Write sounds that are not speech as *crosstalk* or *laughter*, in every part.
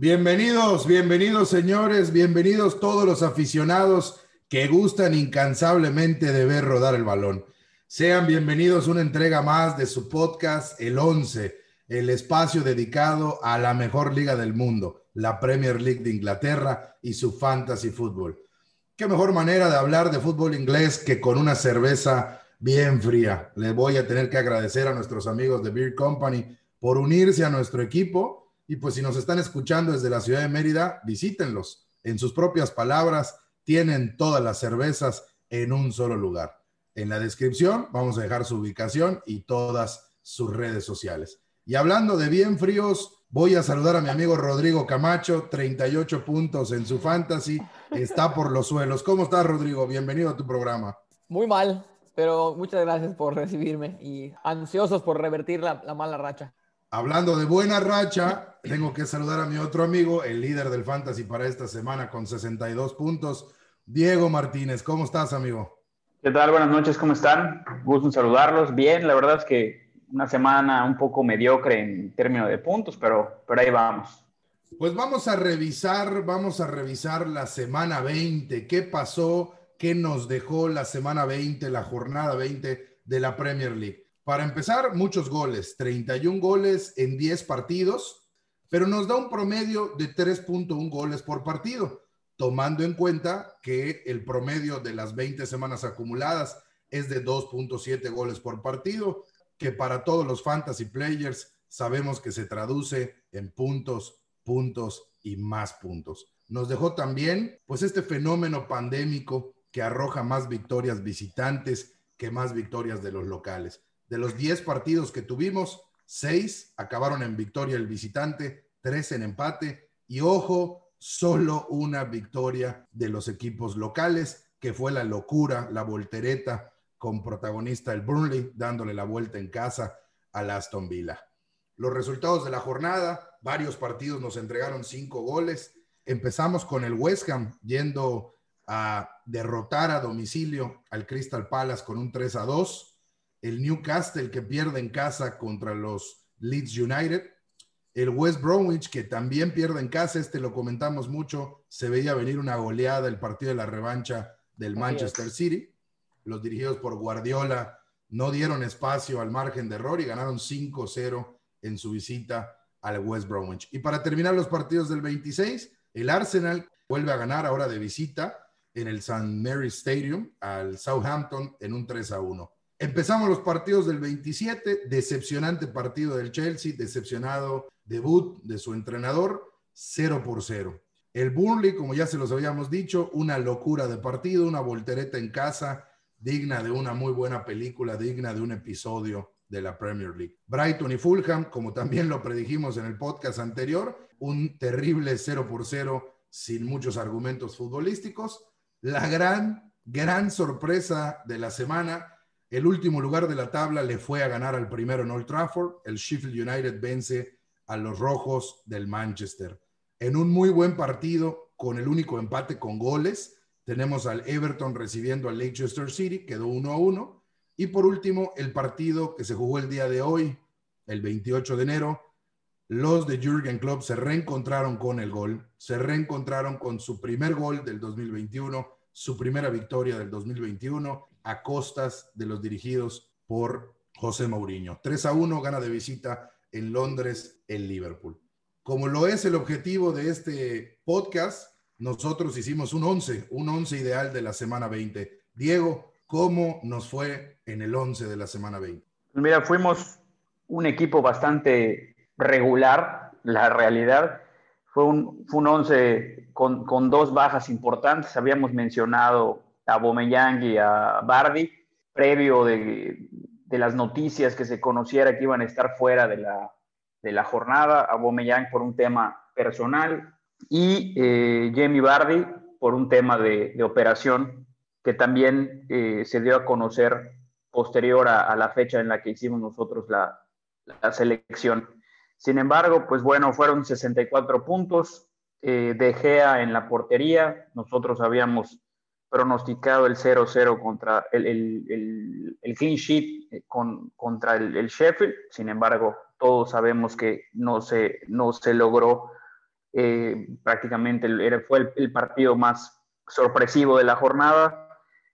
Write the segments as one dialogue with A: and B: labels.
A: Bienvenidos, bienvenidos señores, bienvenidos todos los aficionados que gustan incansablemente de ver rodar el balón. Sean bienvenidos una entrega más de su podcast El 11, el espacio dedicado a la mejor liga del mundo, la Premier League de Inglaterra y su fantasy fútbol. Qué mejor manera de hablar de fútbol inglés que con una cerveza bien fría. Le voy a tener que agradecer a nuestros amigos de Beer Company por unirse a nuestro equipo y pues si nos están escuchando desde la ciudad de Mérida, visítenlos. En sus propias palabras, tienen todas las cervezas en un solo lugar. En la descripción vamos a dejar su ubicación y todas sus redes sociales. Y hablando de bien fríos, voy a saludar a mi amigo Rodrigo Camacho, 38 puntos en su fantasy, está por los suelos. ¿Cómo estás, Rodrigo? Bienvenido a tu programa.
B: Muy mal, pero muchas gracias por recibirme y ansiosos por revertir la, la mala racha.
A: Hablando de buena racha, tengo que saludar a mi otro amigo, el líder del Fantasy para esta semana con 62 puntos, Diego Martínez. ¿Cómo estás, amigo?
C: ¿Qué tal? Buenas noches, ¿cómo están? Gusto en saludarlos. Bien, la verdad es que una semana un poco mediocre en términos de puntos, pero, pero ahí vamos.
A: Pues vamos a revisar, vamos a revisar la semana 20. ¿Qué pasó? ¿Qué nos dejó la semana 20, la jornada 20 de la Premier League? Para empezar, muchos goles, 31 goles en 10 partidos, pero nos da un promedio de 3.1 goles por partido, tomando en cuenta que el promedio de las 20 semanas acumuladas es de 2.7 goles por partido, que para todos los fantasy players sabemos que se traduce en puntos, puntos y más puntos. Nos dejó también pues este fenómeno pandémico que arroja más victorias visitantes que más victorias de los locales. De los 10 partidos que tuvimos, 6 acabaron en victoria el visitante, 3 en empate y ojo, solo una victoria de los equipos locales, que fue la locura, la voltereta con protagonista el Burnley, dándole la vuelta en casa al Aston Villa. Los resultados de la jornada, varios partidos nos entregaron cinco goles. Empezamos con el West Ham yendo a derrotar a domicilio al Crystal Palace con un 3 a 2 el Newcastle que pierde en casa contra los Leeds United, el West Bromwich que también pierde en casa, este lo comentamos mucho, se veía venir una goleada el partido de la revancha del Manchester City. Los dirigidos por Guardiola no dieron espacio al margen de error y ganaron 5-0 en su visita al West Bromwich. Y para terminar los partidos del 26, el Arsenal vuelve a ganar ahora de visita en el St. Mary's Stadium al Southampton en un 3 1. Empezamos los partidos del 27, decepcionante partido del Chelsea, decepcionado debut de su entrenador, 0 por 0. El Burnley, como ya se los habíamos dicho, una locura de partido, una voltereta en casa, digna de una muy buena película, digna de un episodio de la Premier League. Brighton y Fulham, como también lo predijimos en el podcast anterior, un terrible 0 por 0 sin muchos argumentos futbolísticos. La gran, gran sorpresa de la semana el último lugar de la tabla le fue a ganar al primero en Old Trafford. El Sheffield United vence a los rojos del Manchester. En un muy buen partido, con el único empate con goles, tenemos al Everton recibiendo al Leicester City, quedó 1 a 1. Y por último, el partido que se jugó el día de hoy, el 28 de enero, los de Jürgen Klopp se reencontraron con el gol, se reencontraron con su primer gol del 2021, su primera victoria del 2021 a costas de los dirigidos por José Mourinho. 3 a 1 gana de visita en Londres el Liverpool. Como lo es el objetivo de este podcast, nosotros hicimos un 11, un 11 ideal de la semana 20. Diego, ¿cómo nos fue en el 11 de la semana 20?
C: Mira, fuimos un equipo bastante regular, la realidad. Fue un, fue un 11 con, con dos bajas importantes. Habíamos mencionado a Bomeyang y a Bardi, previo de, las noticias que se conociera que iban a estar fuera de la, de la jornada, a Bomeyang por un tema personal y eh, Jamie Bardi por un tema de, operación que también eh, se dio a conocer posterior a, la fecha en la que hicimos nosotros la, la, selección. Sin embargo, pues bueno, fueron 64 puntos, eh, de Gea en la portería, nosotros habíamos pronosticado el 0-0 contra el, el, el, clean sheet eh, con, contra el, Sheffield. Sin embargo, todos sabemos que no se, no se logró eh, prácticamente fue el, partido más sorpresivo de la jornada.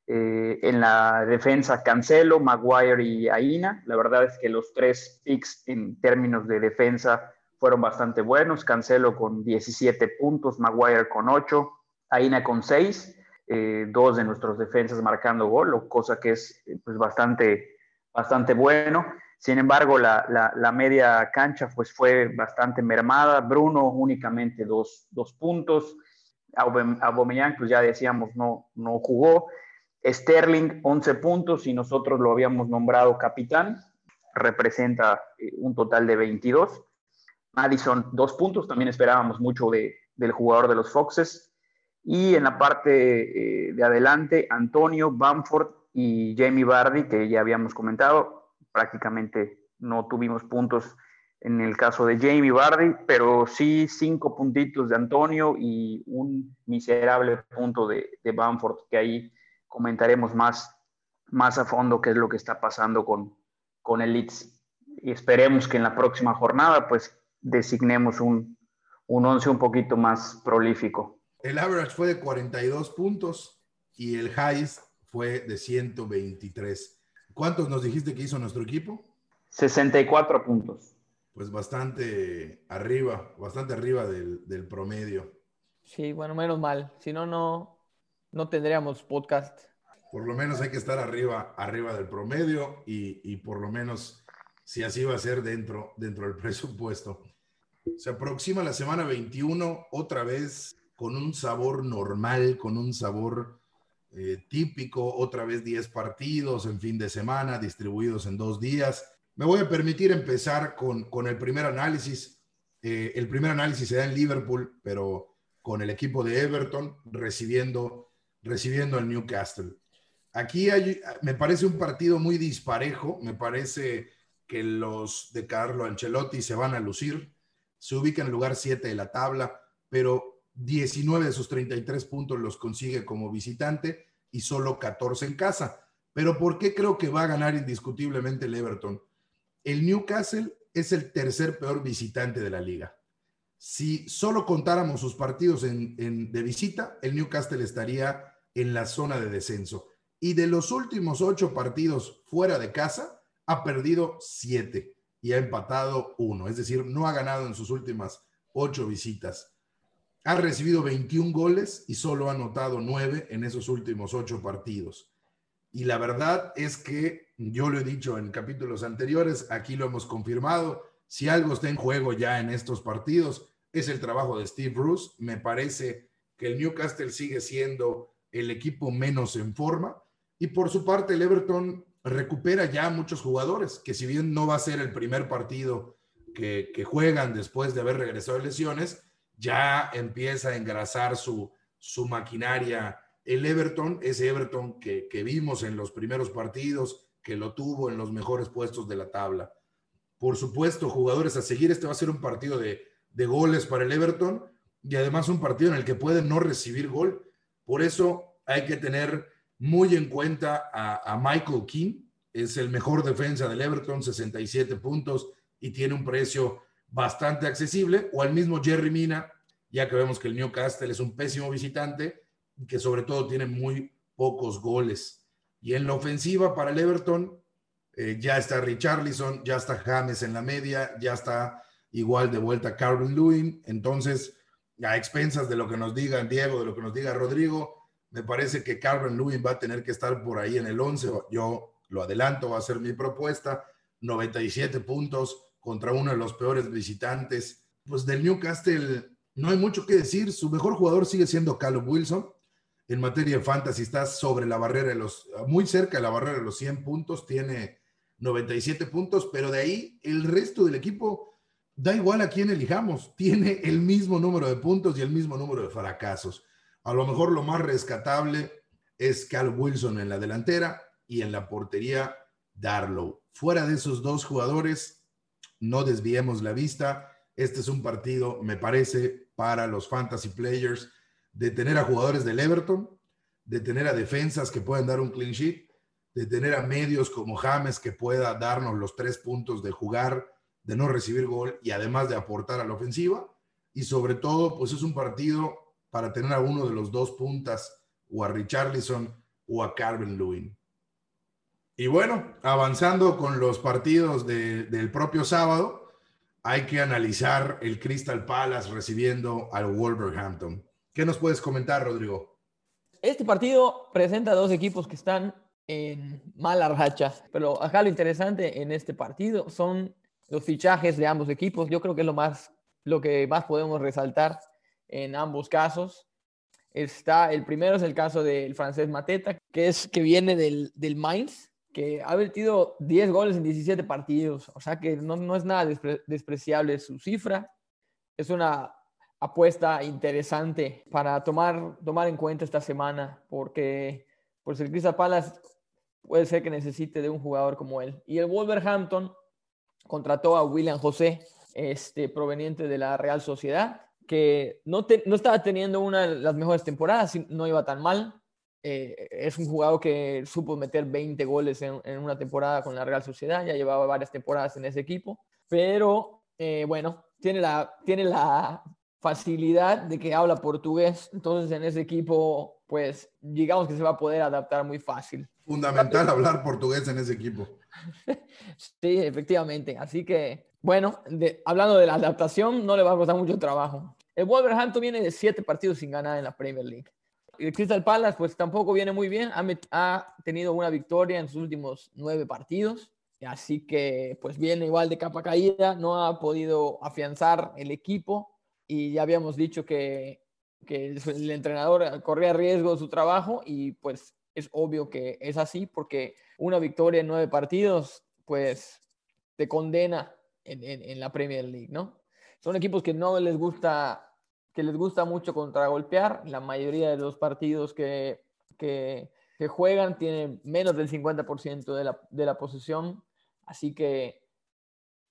C: Eh, en la defensa, Cancelo, Maguire y Aina. La verdad es que los tres picks en términos de defensa fueron bastante buenos. Cancelo con 17 puntos, Maguire con 8, Aina con 6. Eh, dos de nuestros defensas marcando gol, cosa que es pues, bastante, bastante bueno. Sin embargo, la, la, media cancha pues, fue bastante mermada. Bruno únicamente dos, dos puntos. Aubameyang, pues ya decíamos, no, no jugó. Sterling, 11 puntos y nosotros lo habíamos nombrado capitán. Representa eh, un total de 22. Madison, dos puntos. También esperábamos mucho de, del jugador de los Foxes. Y en la parte eh, de adelante, Antonio, Bamford y Jamie Bardi, que ya habíamos comentado, prácticamente no tuvimos puntos en el caso de Jamie Bardi, pero sí cinco puntitos de Antonio y un miserable punto de, de Bamford, que ahí comentaremos más, más a fondo qué es lo que está pasando con, con el Leeds. Y esperemos que en la próxima jornada pues designemos un, un once un poquito más prolífico.
A: El average fue de 42 puntos y el highest fue de 123. ¿Cuántos nos dijiste que hizo nuestro equipo?
C: 64 puntos.
A: Pues bastante arriba, bastante arriba del, promedio.
B: Sí, bueno, menos mal. Si no, no, no tendríamos podcast.
A: Por lo menos hay que estar arriba, arriba del promedio y, por lo menos, si así va a ser dentro, dentro del *laughs* presupuesto. Se aproxima la semana 21 otra vez con un sabor normal, con un sabor eh, típico, otra vez 10 partidos en fin de semana, distribuidos en dos días. Me voy a permitir empezar con, con el primer análisis. Eh, el primer análisis se da en Liverpool, pero con el equipo de Everton recibiendo, recibiendo al Newcastle. Aquí me parece un partido muy disparejo, me parece que los de Carlo Ancelotti se van a lucir, se ubican en lugar 7 de la tabla, pero 19 de sus 33 puntos los consigue como visitante y solo 14 en casa. Pero ¿por qué creo que va a ganar indiscutiblemente el Everton? El Newcastle es el tercer peor visitante de la liga. Si solo contáramos sus partidos en, de visita, el Newcastle estaría en la zona de descenso. Y de los últimos ocho partidos fuera de casa, ha perdido siete y ha empatado uno. Es decir, no ha ganado en sus últimas ocho visitas. Ha recibido 21 goles y solo ha anotado 9 en esos últimos 8 partidos. Y la verdad es que yo lo he dicho en capítulos anteriores, aquí lo hemos confirmado, si algo está en juego ya en estos partidos es el trabajo de Steve Bruce. Me parece que el Newcastle sigue siendo el equipo menos en forma y por su parte el Everton recupera ya muchos jugadores, que si bien no va a ser el primer partido que, que juegan después de haber regresado de lesiones, ya empieza a engrasar su, su maquinaria. El Everton, ese Everton que, vimos en los primeros partidos, que lo tuvo en los mejores puestos de la tabla. Por supuesto, jugadores a seguir, este va a ser un partido de, goles para el Everton y además un partido en el que puede no recibir gol. Por eso hay que tener muy en cuenta a, Michael King, es el mejor defensa del Everton, 67 puntos y tiene un precio bastante accesible, o al mismo Jerry Mina, ya que vemos que el Newcastle es un pésimo visitante que sobre todo tiene muy pocos goles. Y en la ofensiva para el Everton, eh, ya está Richarlison, ya está James en la media, ya está igual de vuelta Carmen Lewin. Entonces, a expensas de lo que nos diga Diego, de lo que nos diga Rodrigo, me parece que Carmen Lewin va a tener que estar por ahí en el 11. Yo lo adelanto, va a ser mi propuesta. 97 puntos, contra uno de los peores visitantes. Pues del Newcastle no hay mucho que decir. Su mejor jugador sigue siendo Callum Wilson. En materia de fantasy está sobre la barrera de los, muy cerca de la barrera de los 100 puntos, tiene 97 puntos, pero de ahí el resto del equipo da igual a quién elijamos, tiene el mismo número de puntos y el mismo número de fracasos. A lo mejor lo más rescatable es Callum Wilson en la delantera y en la portería Darlow. Fuera de esos dos jugadores, no desviemos la vista. Este es un partido, me parece, para los fantasy players, de tener a jugadores del Everton, de tener a defensas que puedan dar un clean sheet, de tener a medios como James que pueda darnos los tres puntos de jugar, de no recibir gol y además de aportar a la ofensiva. y sobre todo, pues es un partido para tener a uno de los dos puntas, o a Richarlison o a Carmen Lewin. Y bueno, avanzando con los partidos del propio sábado, hay que analizar el Crystal Palace recibiendo al Wolverhampton. ¿Qué nos puedes comentar, Rodrigo?
B: Este partido presenta dos equipos que están en mala racha, pero acá lo interesante en este partido son los fichajes de ambos equipos. Yo creo que es lo más lo que más podemos resaltar en ambos casos. Está, el primero es el caso del francés Mateta, que, es, que viene del, del Mainz, que ha metido 10 goles en 17 partidos, o sea que no, no es nada despreciable su cifra. Es una apuesta interesante para tomar, tomar en cuenta esta semana, porque pues el Crystal Palace puede ser que necesite de un jugador como él. Y el Wolverhampton contrató a William José, este, proveniente de la Real Sociedad, que no, no estaba teniendo una de las mejores temporadas, no iba tan mal. Eh, es un jugador que supo meter 20 goles en, una temporada con la Real Sociedad, ya llevaba varias temporadas en ese equipo, pero eh, bueno, tiene la, tiene la facilidad de que habla portugués, entonces en ese equipo, pues digamos que se va a poder adaptar muy fácil.
A: Fundamental hablar portugués en ese equipo. *laughs*
B: sí, efectivamente, así que bueno, hablando de la adaptación, no le va a costar mucho trabajo. El Wolverhampton viene de siete partidos sin ganar en la Premier League. El Crystal Palace, pues tampoco viene muy bien. Ha, ha, tenido una victoria en sus últimos nueve partidos. Así que, pues viene igual de capa caída. No ha podido afianzar el equipo. Y ya habíamos dicho que, que el entrenador corría riesgo su trabajo. Y pues es obvio que es así, porque una victoria en nueve partidos, pues te condena en, la Premier League, ¿no? Son equipos que no les gusta, que les gusta mucho contragolpear. La mayoría de los partidos que, que, juegan tienen menos del 50% de la, de la posesión, así que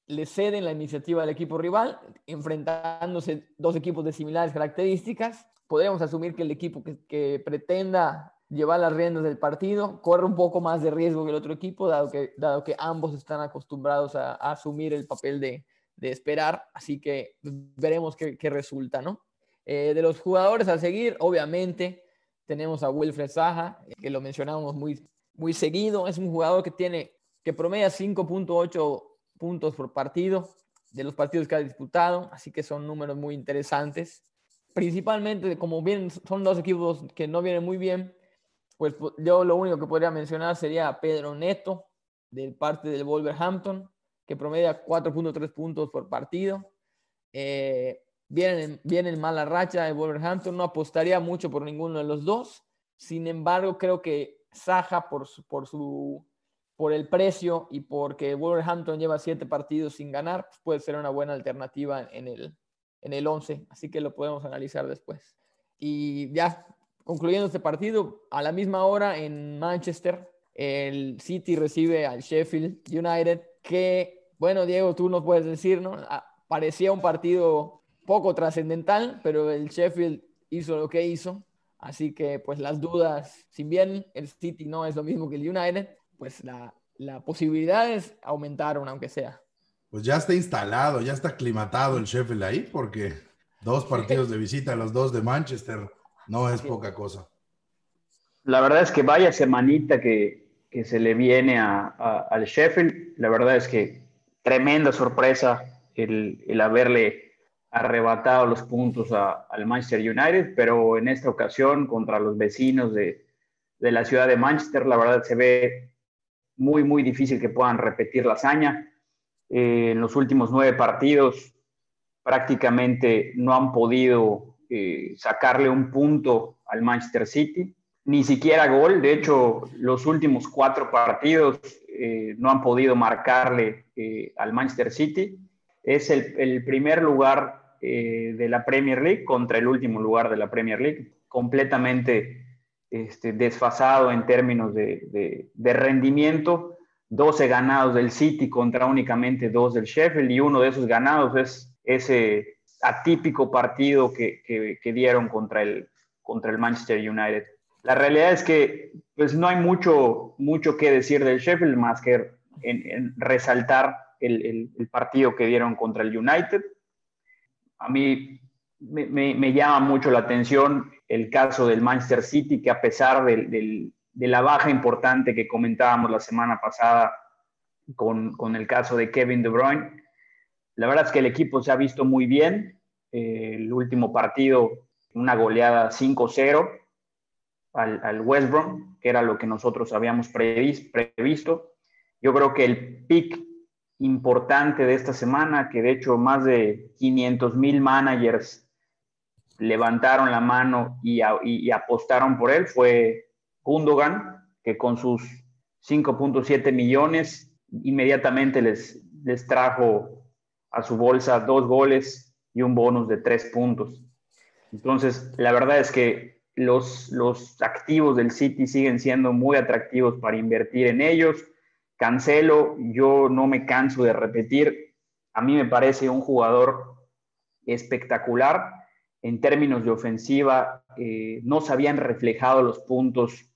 B: le ceden la iniciativa al equipo rival, enfrentándose dos equipos de similares características. Podríamos asumir que el equipo que, que pretenda llevar las riendas del partido, corre un poco más de riesgo que el otro equipo, dado que, dado que ambos están acostumbrados a, asumir el papel de, de, esperar, así que veremos qué, qué resulta, ¿no? Eh, de los jugadores a seguir, obviamente, tenemos a Wilfred Saja, que lo mencionamos muy, muy seguido, es un jugador que tiene, que promedia 5.8 puntos por partido de los partidos que ha disputado, así que son números muy interesantes. Principalmente, como bien son dos equipos que no vienen muy bien, pues yo lo único que podría mencionar sería Pedro Neto, del parte del Wolverhampton, que promedia 4.3 puntos por partido. Eh, viene, viene en mala racha el Wolverhampton, no apostaría mucho por ninguno de los dos. Sin embargo, creo que Saja, por su, por, su, por el precio y porque Wolverhampton lleva siete partidos sin ganar, pues puede ser una buena alternativa en el, en el 11. Así que lo podemos analizar después. Y ya concluyendo este partido, a la misma hora en Manchester, el City recibe al Sheffield United, que, bueno, Diego, tú nos puedes decir, ¿no? Ah, parecía un partido poco trascendental, pero el Sheffield hizo lo que hizo. Así que, pues las dudas, si bien el City no es lo mismo que el United, pues la, la posibilidades aumentaron, aunque sea.
A: Pues ya está instalado, ya está aclimatado el Sheffield ahí, porque dos partidos de visita, los dos de Manchester, no es poca cosa.
C: La verdad es que vaya semanita que, que se le viene a, al Sheffield. La verdad es que tremenda sorpresa el, el haberle arrebatado los puntos al Manchester United, pero en esta ocasión contra los vecinos de, de, la ciudad de Manchester, la verdad se ve muy, muy difícil que puedan repetir la hazaña. Eh, en los últimos nueve partidos prácticamente no han podido eh, sacarle un punto al Manchester City. Ni siquiera gol, de hecho, los últimos cuatro partidos eh, no han podido marcarle eh, al Manchester City. Es el, primer lugar de la Premier League contra el último lugar de la Premier League, completamente este, desfasado en términos de, de rendimiento. 12 ganados del City contra únicamente dos del Sheffield y uno de esos ganados es ese atípico partido que, dieron contra el, contra el Manchester United. La realidad es que pues, no hay mucho, mucho que decir del Sheffield más que en, resaltar el, partido que dieron contra el United. A mí me, llama mucho la atención el caso del Manchester City, que a pesar de la baja importante que comentábamos la semana pasada con, el caso de Kevin De Bruyne, la verdad es que el equipo se ha visto muy bien. Eh, el último partido, una goleada 5-0 al, al, West Brom, que era lo que nosotros habíamos previsto. Yo creo que el pick importante de esta semana, que de hecho más de 500 mil managers levantaron la mano y, apostaron por él fue Gundogan, que con sus 5.7 millones inmediatamente les, les trajo a su bolsa dos goles y un bonus de tres puntos. Entonces, la verdad es que los, los activos del City siguen siendo muy atractivos para invertir en ellos. Cancelo, yo no me canso de repetir, a mí me parece un jugador espectacular en términos de ofensiva eh, no se habían reflejado los puntos,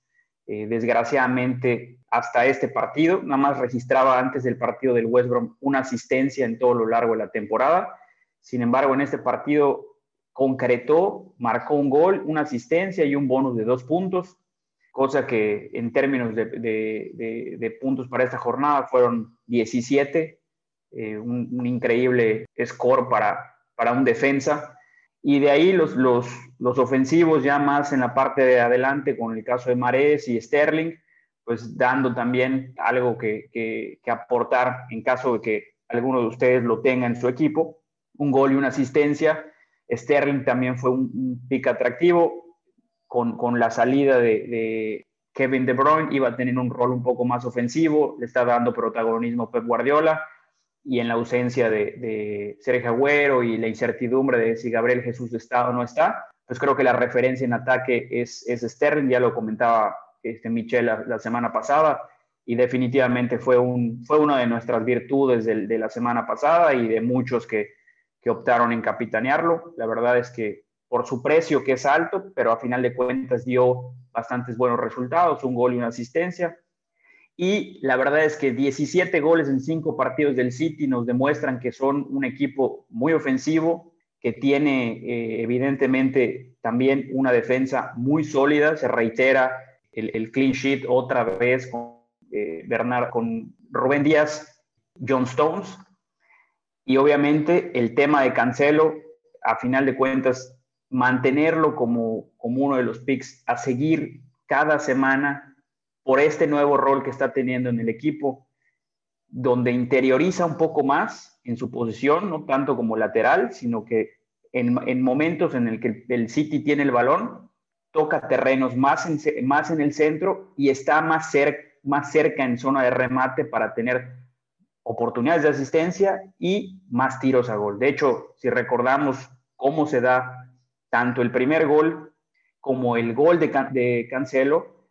C: eh, desgraciadamente, hasta este partido. Nada más registraba antes del partido del West Brom una asistencia en todo lo largo de la temporada. Sin embargo, en este partido concretó, marcó un gol, una asistencia y un bonus de dos puntos, cosa que en términos de, puntos para esta jornada fueron 17, eh, un, increíble score para, un defensa. Y de ahí los, ofensivos ya más en la parte de adelante, con el caso de Mares y Sterling, pues dando también algo que, aportar en caso de que alguno de ustedes lo tenga en su equipo. Un gol y una asistencia. Sterling también fue un, pick atractivo. Con, con la salida de, Kevin De Bruyne iba a tener un rol un poco más ofensivo. Le está dando protagonismo Pep Guardiola y en la ausencia de, de Sergio Agüero y la incertidumbre de si Gabriel Jesús está o no está, pues creo que la referencia en ataque es, es Sterling, ya lo comentaba este Michel la, semana pasada, y definitivamente fue, un, fue una de nuestras virtudes de, de la semana pasada y de muchos que, que optaron en capitanearlo. La verdad es que por su precio, que es alto, pero a final de cuentas dio bastantes buenos resultados, un gol y una asistencia. Y la verdad es que 17 goles en 5 partidos del City nos demuestran que son un equipo muy ofensivo, que tiene eh, evidentemente también una defensa muy sólida. Se reitera el, clean sheet otra vez con eh, Bernard, con Rubén Díaz, John Stones. Y obviamente el tema de Cancelo, a final de cuentas, mantenerlo como, como uno de los picks a seguir cada semana por este nuevo rol que está teniendo en el equipo, donde interioriza un poco más en su posición, no tanto como lateral, sino que en, momentos en el que el City tiene el balón, toca terrenos más en, más en el centro y está más, más cerca en zona de remate para tener oportunidades de asistencia y más tiros a gol. De hecho, si recordamos cómo se da tanto el primer gol como el gol de, Cancelo,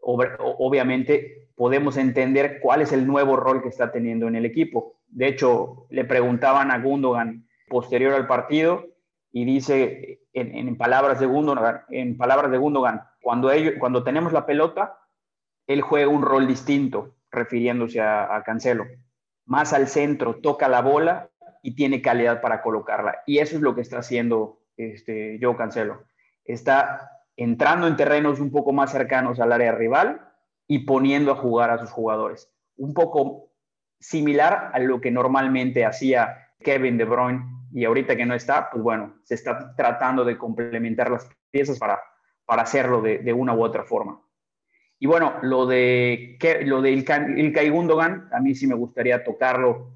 C: obviamente podemos entender cuál es el nuevo rol que está teniendo en el equipo. De hecho, le preguntaban a Gundogan posterior al partido y dice en, palabras de Gundogan, en palabras de Gundogan, cuando, tenemos la pelota, él juega un rol distinto, refiriéndose a, Cancelo. Más al centro, toca la bola y tiene calidad para colocarla. Y eso es lo que está haciendo este, Joe Cancelo. Está entrando en terrenos un poco más cercanos al área rival y poniendo a jugar a sus jugadores. Un poco similar a lo que normalmente hacía Kevin De Bruyne y ahorita que no está, pues bueno, se está tratando de complementar las piezas para, para hacerlo de, una u otra forma. Y bueno, lo de, lo de Ilkay Gundogan, a mí sí me gustaría tocarlo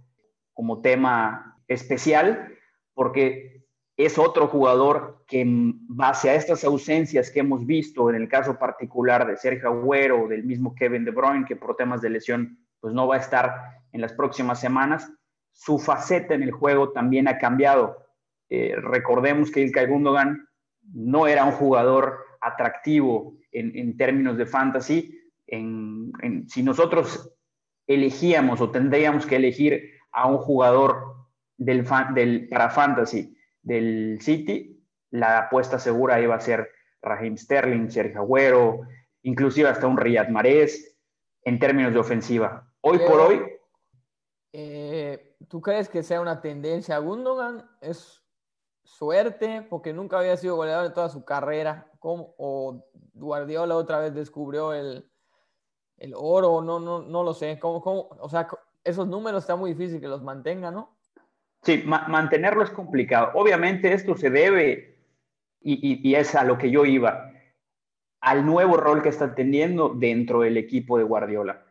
C: como tema especial, porque es otro jugador que base a estas ausencias que hemos visto en el caso particular de Sergio Agüero o del mismo Kevin De Bruyne, que por temas de lesión pues no va a estar en las próximas semanas, su faceta en el juego también ha cambiado. Eh, recordemos que Ilkay Gundogan no era un jugador atractivo en, términos de fantasy. si nosotros elegíamos o tendríamos que elegir a un jugador del, para fantasy del City, la apuesta segura iba a ser Raheem Sterling, Sergio Agüero, inclusive hasta un Riyad Mahrez en términos de ofensiva. Hoy por hoy...
B: Eh, ¿Tú crees que sea una tendencia a Gundogan? Es suerte, porque nunca había sido goleador en toda su carrera, ¿Cómo? o Guardiola otra vez descubrió el, el oro, no, no, no lo sé, ¿Cómo, cómo? o sea, esos números está muy difícil que los mantenga, ¿no?
C: Sí, mantenerlo es complicado. Obviamente esto se debe, y, es a lo que yo iba, al nuevo rol que está teniendo dentro del equipo de Guardiola.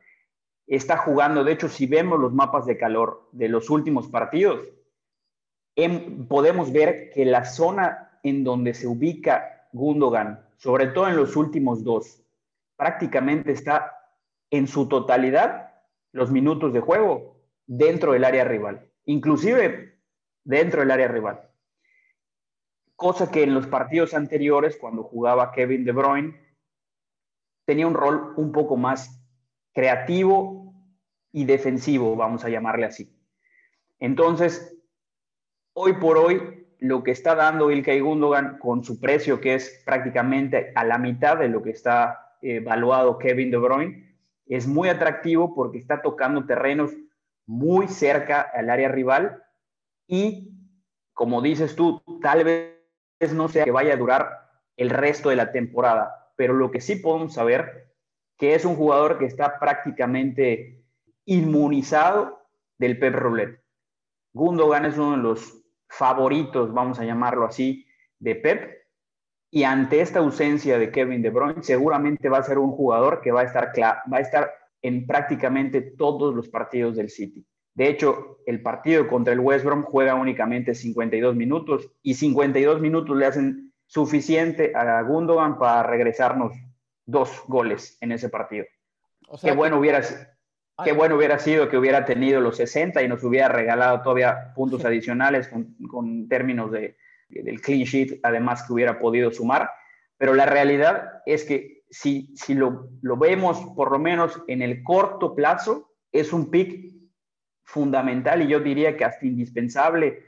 C: Está jugando, de hecho, si vemos los mapas de calor de los últimos partidos, podemos ver que la zona en donde se ubica Gundogan, sobre todo en los últimos dos, prácticamente está en su totalidad los minutos de juego dentro del área rival, inclusive dentro del área rival. Cosa que en los partidos anteriores, cuando jugaba Kevin De Bruyne, tenía un rol un poco más creativo y defensivo, vamos a llamarle así. Entonces, hoy por hoy, lo que está dando Ilkay Gundogan con su precio, que es prácticamente a la mitad de lo que está evaluado Kevin De Bruyne, es muy atractivo porque está tocando terrenos muy cerca al área rival y, como dices tú, tal vez no sea que vaya a durar el resto de la temporada, pero lo que sí podemos saber que es un jugador que está prácticamente inmunizado del Pep Roulette. Gundogan es uno de los favoritos, vamos a llamarlo así, de Pep y ante esta ausencia de Kevin De Bruyne, seguramente va a ser un jugador que va a estar, va a estar en prácticamente todos los partidos del City. De hecho, el partido contra el West Brom juega únicamente 52 minutos y 52 minutos le hacen suficiente a Gundogan para regresarnos dos goles en ese partido. qué, bueno hubiera, qué bueno hubiera sido que hubiera tenido los 60 y nos hubiera regalado todavía puntos adicionales con términos de, del clean sheet, además que hubiera podido sumar. Pero la realidad es que si, si lo, lo vemos por lo menos en el corto plazo, es un pick fundamental y yo diría que hasta indispensable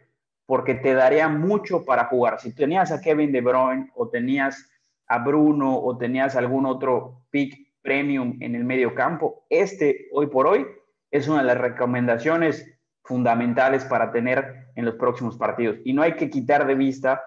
C: porque te daría mucho para jugar. Si tenías a Kevin De Bruyne o tenías a Bruno o tenías algún otro pick premium en el medio campo, este hoy por hoy es una de las recomendaciones fundamentales para tener en los próximos partidos. Y no hay que quitar de vista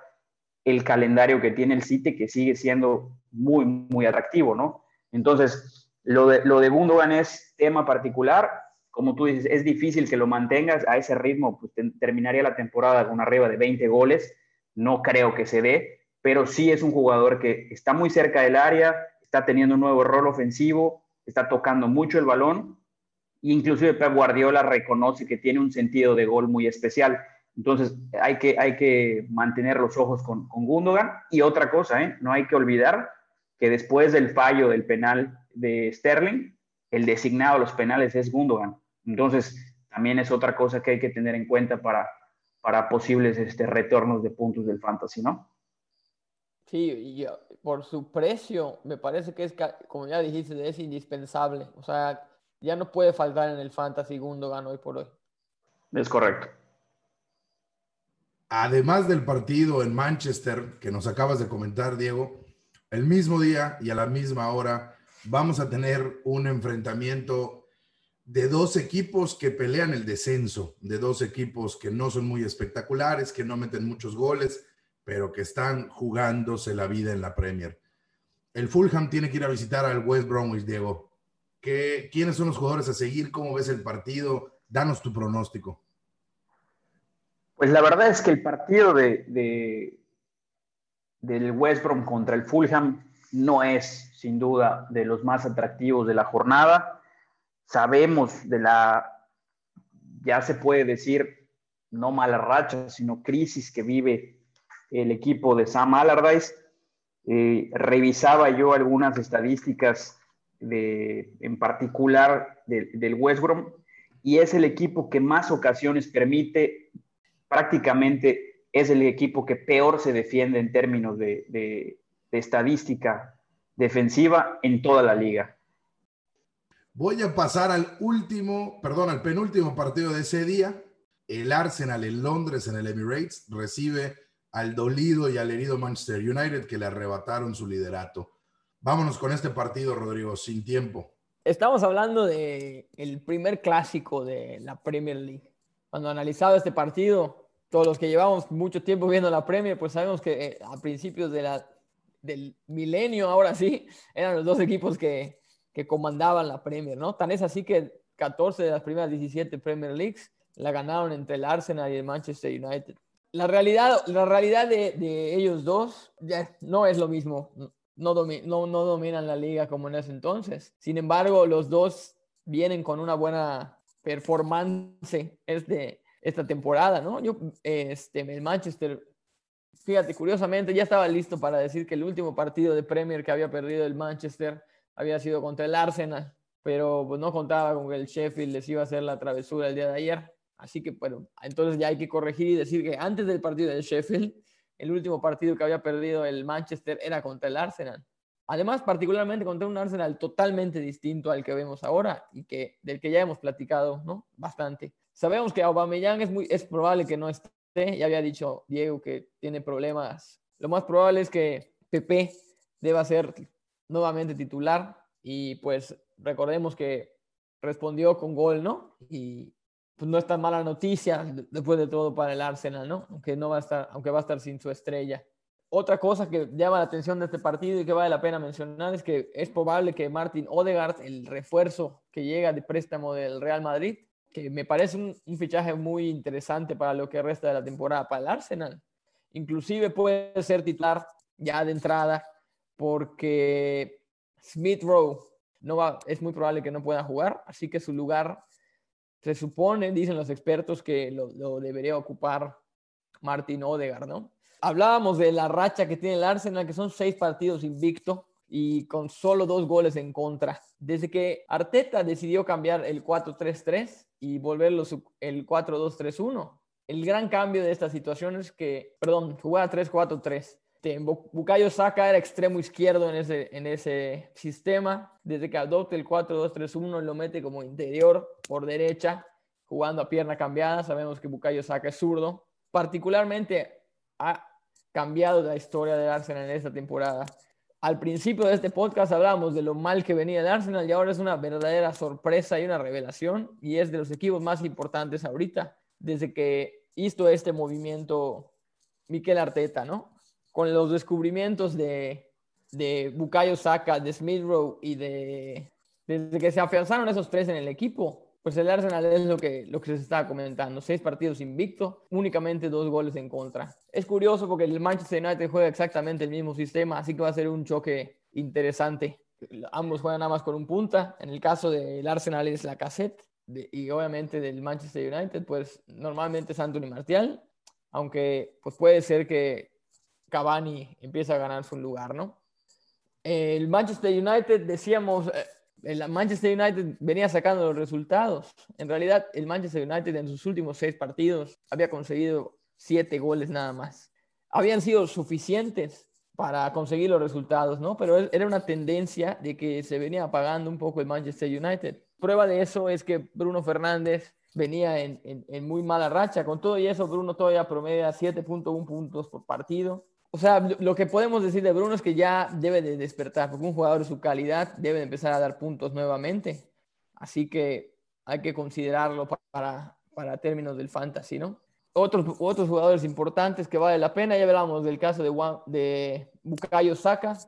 C: el calendario que tiene el City, que sigue siendo muy, muy atractivo, ¿no? Entonces, lo de, lo de Gundogan es tema particular. Como tú dices, es difícil que lo mantengas a ese ritmo, pues terminaría la temporada con arriba de 20 goles. No creo que se dé, pero sí es un jugador que está muy cerca del área, está teniendo un nuevo rol ofensivo, está tocando mucho el balón inclusive Pep Guardiola reconoce que tiene un sentido de gol muy especial. Entonces hay que, hay que mantener los ojos con, con Gundogan. Y otra cosa, ¿eh? no hay que olvidar que después del fallo del penal de Sterling, el designado a los penales es Gundogan. Entonces también es otra cosa que hay que tener en cuenta para, para posibles este, retornos de puntos del fantasy, ¿no?
B: Sí, y por su precio, me parece que es, como ya dijiste, es indispensable. O sea, ya no puede faltar en el Fantasy Gundogan hoy por hoy.
C: Es correcto.
A: Además del partido en Manchester que nos acabas de comentar, Diego, el mismo día y a la misma hora vamos a tener un enfrentamiento de dos equipos que pelean el descenso, de dos equipos que no son muy espectaculares, que no meten muchos goles, pero que están jugándose la vida en la Premier. El Fulham tiene que ir a visitar al West Bromwich, Diego. ¿Quiénes son los jugadores a seguir? ¿Cómo ves el partido? Danos tu pronóstico.
C: Pues la verdad es que el partido de, del West Brom contra el Fulham no es sin duda de los más atractivos de la jornada. Sabemos de la, ya se puede decir, no mala racha, sino crisis que vive el equipo de Sam Allardyce. Eh, revisaba yo algunas estadísticas de, en particular del West Brom, y es el equipo que más ocasiones permite, prácticamente es el equipo que peor se defiende en términos de, de estadística defensiva en toda la liga.
A: Voy a pasar al último, perdón, al penúltimo partido de ese día. El Arsenal en Londres, en el Emirates, recibe al dolido y al herido Manchester United que le arrebataron su liderato. Vámonos con este partido, Rodrigo, sin tiempo.
B: Estamos hablando de el primer clásico de la Premier League. Cuando analizaba este partido, todos los que llevamos mucho tiempo viendo la Premier, pues sabemos que eh, a principios de la, del milenio, ahora sí, *laughs* eran los dos equipos que, que comandaban la Premier, ¿no? Tan es así que 14 de las primeras 17 Premier Leagues la ganaron entre el Arsenal y el Manchester United. La realidad, la realidad de, de ellos dos ya no es lo mismo. No, no, no dominan la liga como en ese entonces. Sin embargo, los dos vienen con una buena performance este, esta temporada, ¿no? Yo, este, el Manchester, fíjate, curiosamente ya estaba listo para decir que el último partido de Premier que había perdido el Manchester había sido contra el Arsenal, pero pues no contaba con que el Sheffield les iba a hacer la travesura el día de ayer. Así que, bueno, entonces ya hay que corregir y decir que antes del partido del Sheffield, el último partido que había perdido el Manchester era contra el Arsenal. Además, particularmente contra un Arsenal totalmente distinto al que vemos ahora y que, del que ya hemos platicado ¿no? bastante. Sabemos que Aubameyang es, muy, es probable que no esté. Ya había dicho Diego que tiene problemas. Lo más probable es que Pepe deba ser nuevamente titular y pues recordemos que respondió con gol, ¿no? Y pues no es tan mala noticia después de todo para el Arsenal, ¿no? Aunque no va a estar, aunque va a estar sin su estrella. Otra cosa que llama la atención de este partido y que vale la pena mencionar es que es probable que Martin Odegaard, el refuerzo que llega de préstamo del Real Madrid, me parece un, fichaje muy interesante para lo que resta de la temporada para el Arsenal. Inclusive puede ser titular ya de entrada porque Smith Rowe no va, es muy probable que no pueda jugar, así que su lugar se supone, dicen los expertos, que lo, lo debería ocupar Martin Odegaard, ¿no? Hablábamos de la racha que tiene el Arsenal, que son seis partidos invicto y con solo dos goles en contra. Desde que Arteta decidió cambiar el 4-3-3 y volverlo el 4-2-3-1, el gran cambio de esta situación es que, perdón, jugar 3-4-3. Bukayo Saka era extremo izquierdo en ese, en ese sistema. Desde que adopte el 4-2-3-1 lo mete como interior por derecha, jugando a pierna cambiada. Sabemos que Bukayo Saka es zurdo. Particularmente ha cambiado la historia del Arsenal en esta temporada. Al principio de este podcast hablábamos de lo mal que venía el Arsenal y ahora es una verdadera sorpresa y una revelación y es de los equipos más importantes ahorita desde que hizo este movimiento Miquel Arteta, ¿no? Con los descubrimientos de, de Bukayo Saka, de Smith Rowe y de... Desde que se afianzaron esos tres en el equipo, pues el Arsenal es lo que, lo que se está comentando. Seis partidos invicto, únicamente dos goles en contra. Es curioso porque el Manchester United juega exactamente el mismo sistema, así que va a ser un choque interesante. Ambos juegan nada más con un punta. En el caso del Arsenal es la cassette y obviamente del Manchester United, pues normalmente es Anthony Martial, aunque pues puede ser que Cavani empiece a ganar su lugar, ¿no? El Manchester United, decíamos, eh, el Manchester United venía sacando los resultados. En realidad, el Manchester United en sus últimos seis partidos había conseguido siete goles nada más. Habían sido suficientes para conseguir los resultados, ¿no? Pero era una tendencia de que se venía apagando un poco el Manchester United. Prueba de eso es que Bruno Fernández venía en, muy mala racha. Con todo y eso, Bruno todavía promedia 7.1 puntos por partido o sea, lo que podemos decir de Bruno es que ya debe de despertar, porque un jugador de su calidad debe de empezar a dar puntos nuevamente. Así que hay que considerarlo para, para términos del fantasy, ¿no? Otros, otros jugadores importantes que vale la pena, ya hablamos del caso de, de Bukayo Saka,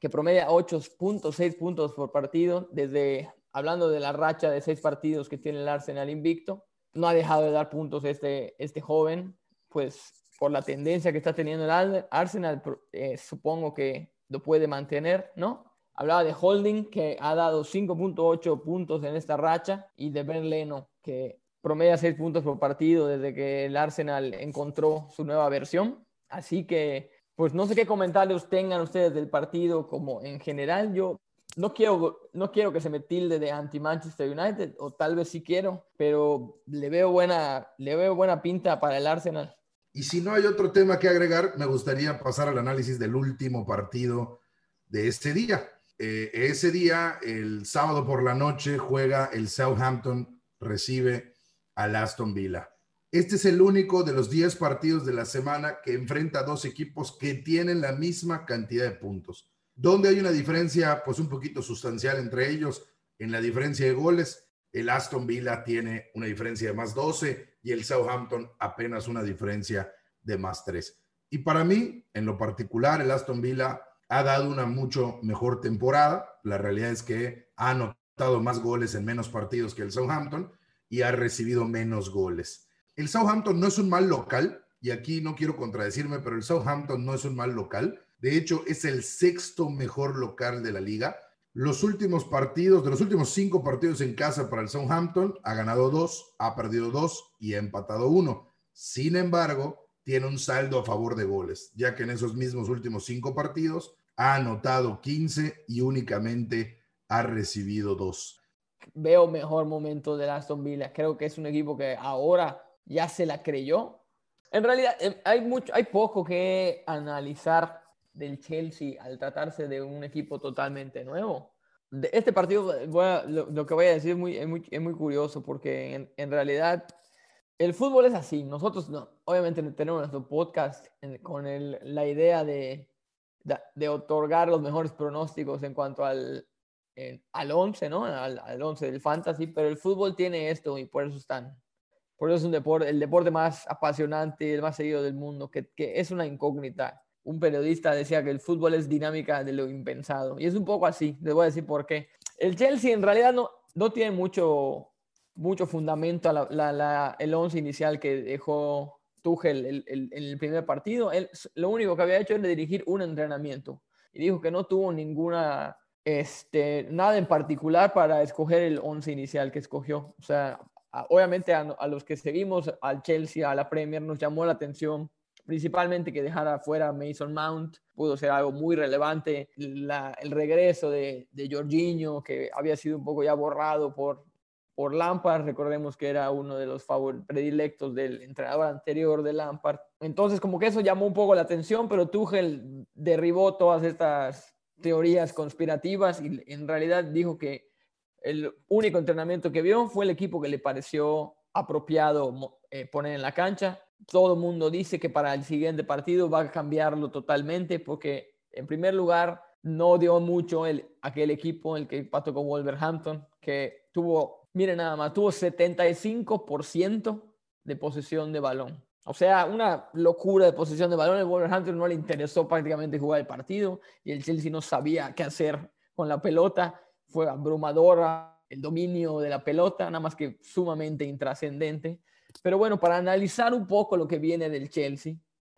B: que promedia 8.6 puntos por partido, desde hablando de la racha de seis partidos que tiene el Arsenal invicto. No ha dejado de dar puntos este, este joven, pues por la tendencia que está teniendo el Arsenal, eh, supongo que lo puede mantener, ¿no? Hablaba de Holding, que ha dado 5.8 puntos en esta racha, y de Ben Leno, que promedia 6 puntos por partido desde que el Arsenal encontró su nueva versión. Así que, pues no sé qué comentarios tengan ustedes del partido como en general. Yo no quiero, no quiero que se me tilde de anti-Manchester United, o tal vez sí quiero, pero le veo buena, le veo buena pinta para el Arsenal.
A: Y si no hay otro tema que agregar, me gustaría pasar al análisis del último partido de este día. Eh, ese día, el sábado por la noche, juega el Southampton, recibe al Aston Villa. Este es el único de los 10 partidos de la semana que enfrenta a dos equipos que tienen la misma cantidad de puntos. Donde hay una diferencia, pues un poquito sustancial entre ellos, en la diferencia de goles, el Aston Villa tiene una diferencia de más 12, y el Southampton apenas una diferencia de más tres. Y para mí, en lo particular, el Aston Villa ha dado una mucho mejor temporada. La realidad es que ha anotado más goles en menos partidos que el Southampton y ha recibido menos goles. El Southampton no es un mal local, y aquí no quiero contradecirme, pero el Southampton no es un mal local. De hecho, es el sexto mejor local de la liga. Los últimos partidos, de los últimos cinco partidos en casa para el Southampton, ha ganado dos, ha perdido dos y ha empatado uno. Sin embargo, tiene un saldo a favor de goles, ya que en esos mismos últimos cinco partidos ha anotado 15 y únicamente ha recibido dos.
B: Veo mejor momento de Aston Villa. Creo que es un equipo que ahora ya se la creyó. En realidad, em, hay, mucho, hay poco que analizar del Chelsea al tratarse de un equipo totalmente nuevo. De este partido, lo, que voy a decir es muy, es muy, curioso porque en, realidad el fútbol es así. Nosotros, no, obviamente, tenemos nuestro podcast con la idea de, de, otorgar los mejores pronósticos en cuanto al, al 11, ¿no? Al, al 11 del fantasy, pero el fútbol tiene esto y por eso están. Por eso es un deporte, el deporte más apasionante, el más seguido del mundo, que, que es una incógnita un periodista decía que el fútbol es dinámica de lo impensado. Y es un poco así, les voy a decir por qué. El Chelsea en realidad no, no tiene mucho, mucho fundamento la, el once inicial que dejó Tuchel en el, primer partido. Él, lo único que había hecho era dirigir un entrenamiento. Y dijo que no tuvo ninguna, este, nada en particular para escoger el once inicial que escogió. O sea, obviamente a, a los que seguimos al Chelsea, a la Premier, nos llamó la atención principalmente que dejara fuera Mason Mount, pudo ser algo muy relevante. el regreso de, de Jorginho, que había sido un poco ya borrado por, por Lampard, recordemos que era uno de los predilectos del entrenador anterior de Lampard. Entonces, como que eso llamó un poco la atención, pero Tuchel derribó todas estas teorías conspirativas y en realidad dijo que el único entrenamiento que vio fue el equipo que le pareció apropiado eh, poner en la cancha todo el mundo dice que para el siguiente partido va a cambiarlo totalmente porque, en primer lugar, no dio mucho el, aquel equipo, el que pasó con Wolverhampton, que tuvo, miren nada más, tuvo 75% de posesión de balón. O sea, una locura de posesión de balón. El Wolverhampton no le interesó prácticamente jugar el partido y el Chelsea no sabía qué hacer con la pelota. Fue abrumadora el dominio de la pelota, nada más que sumamente intrascendente. Pero bueno, para analizar un poco lo que viene del Chelsea,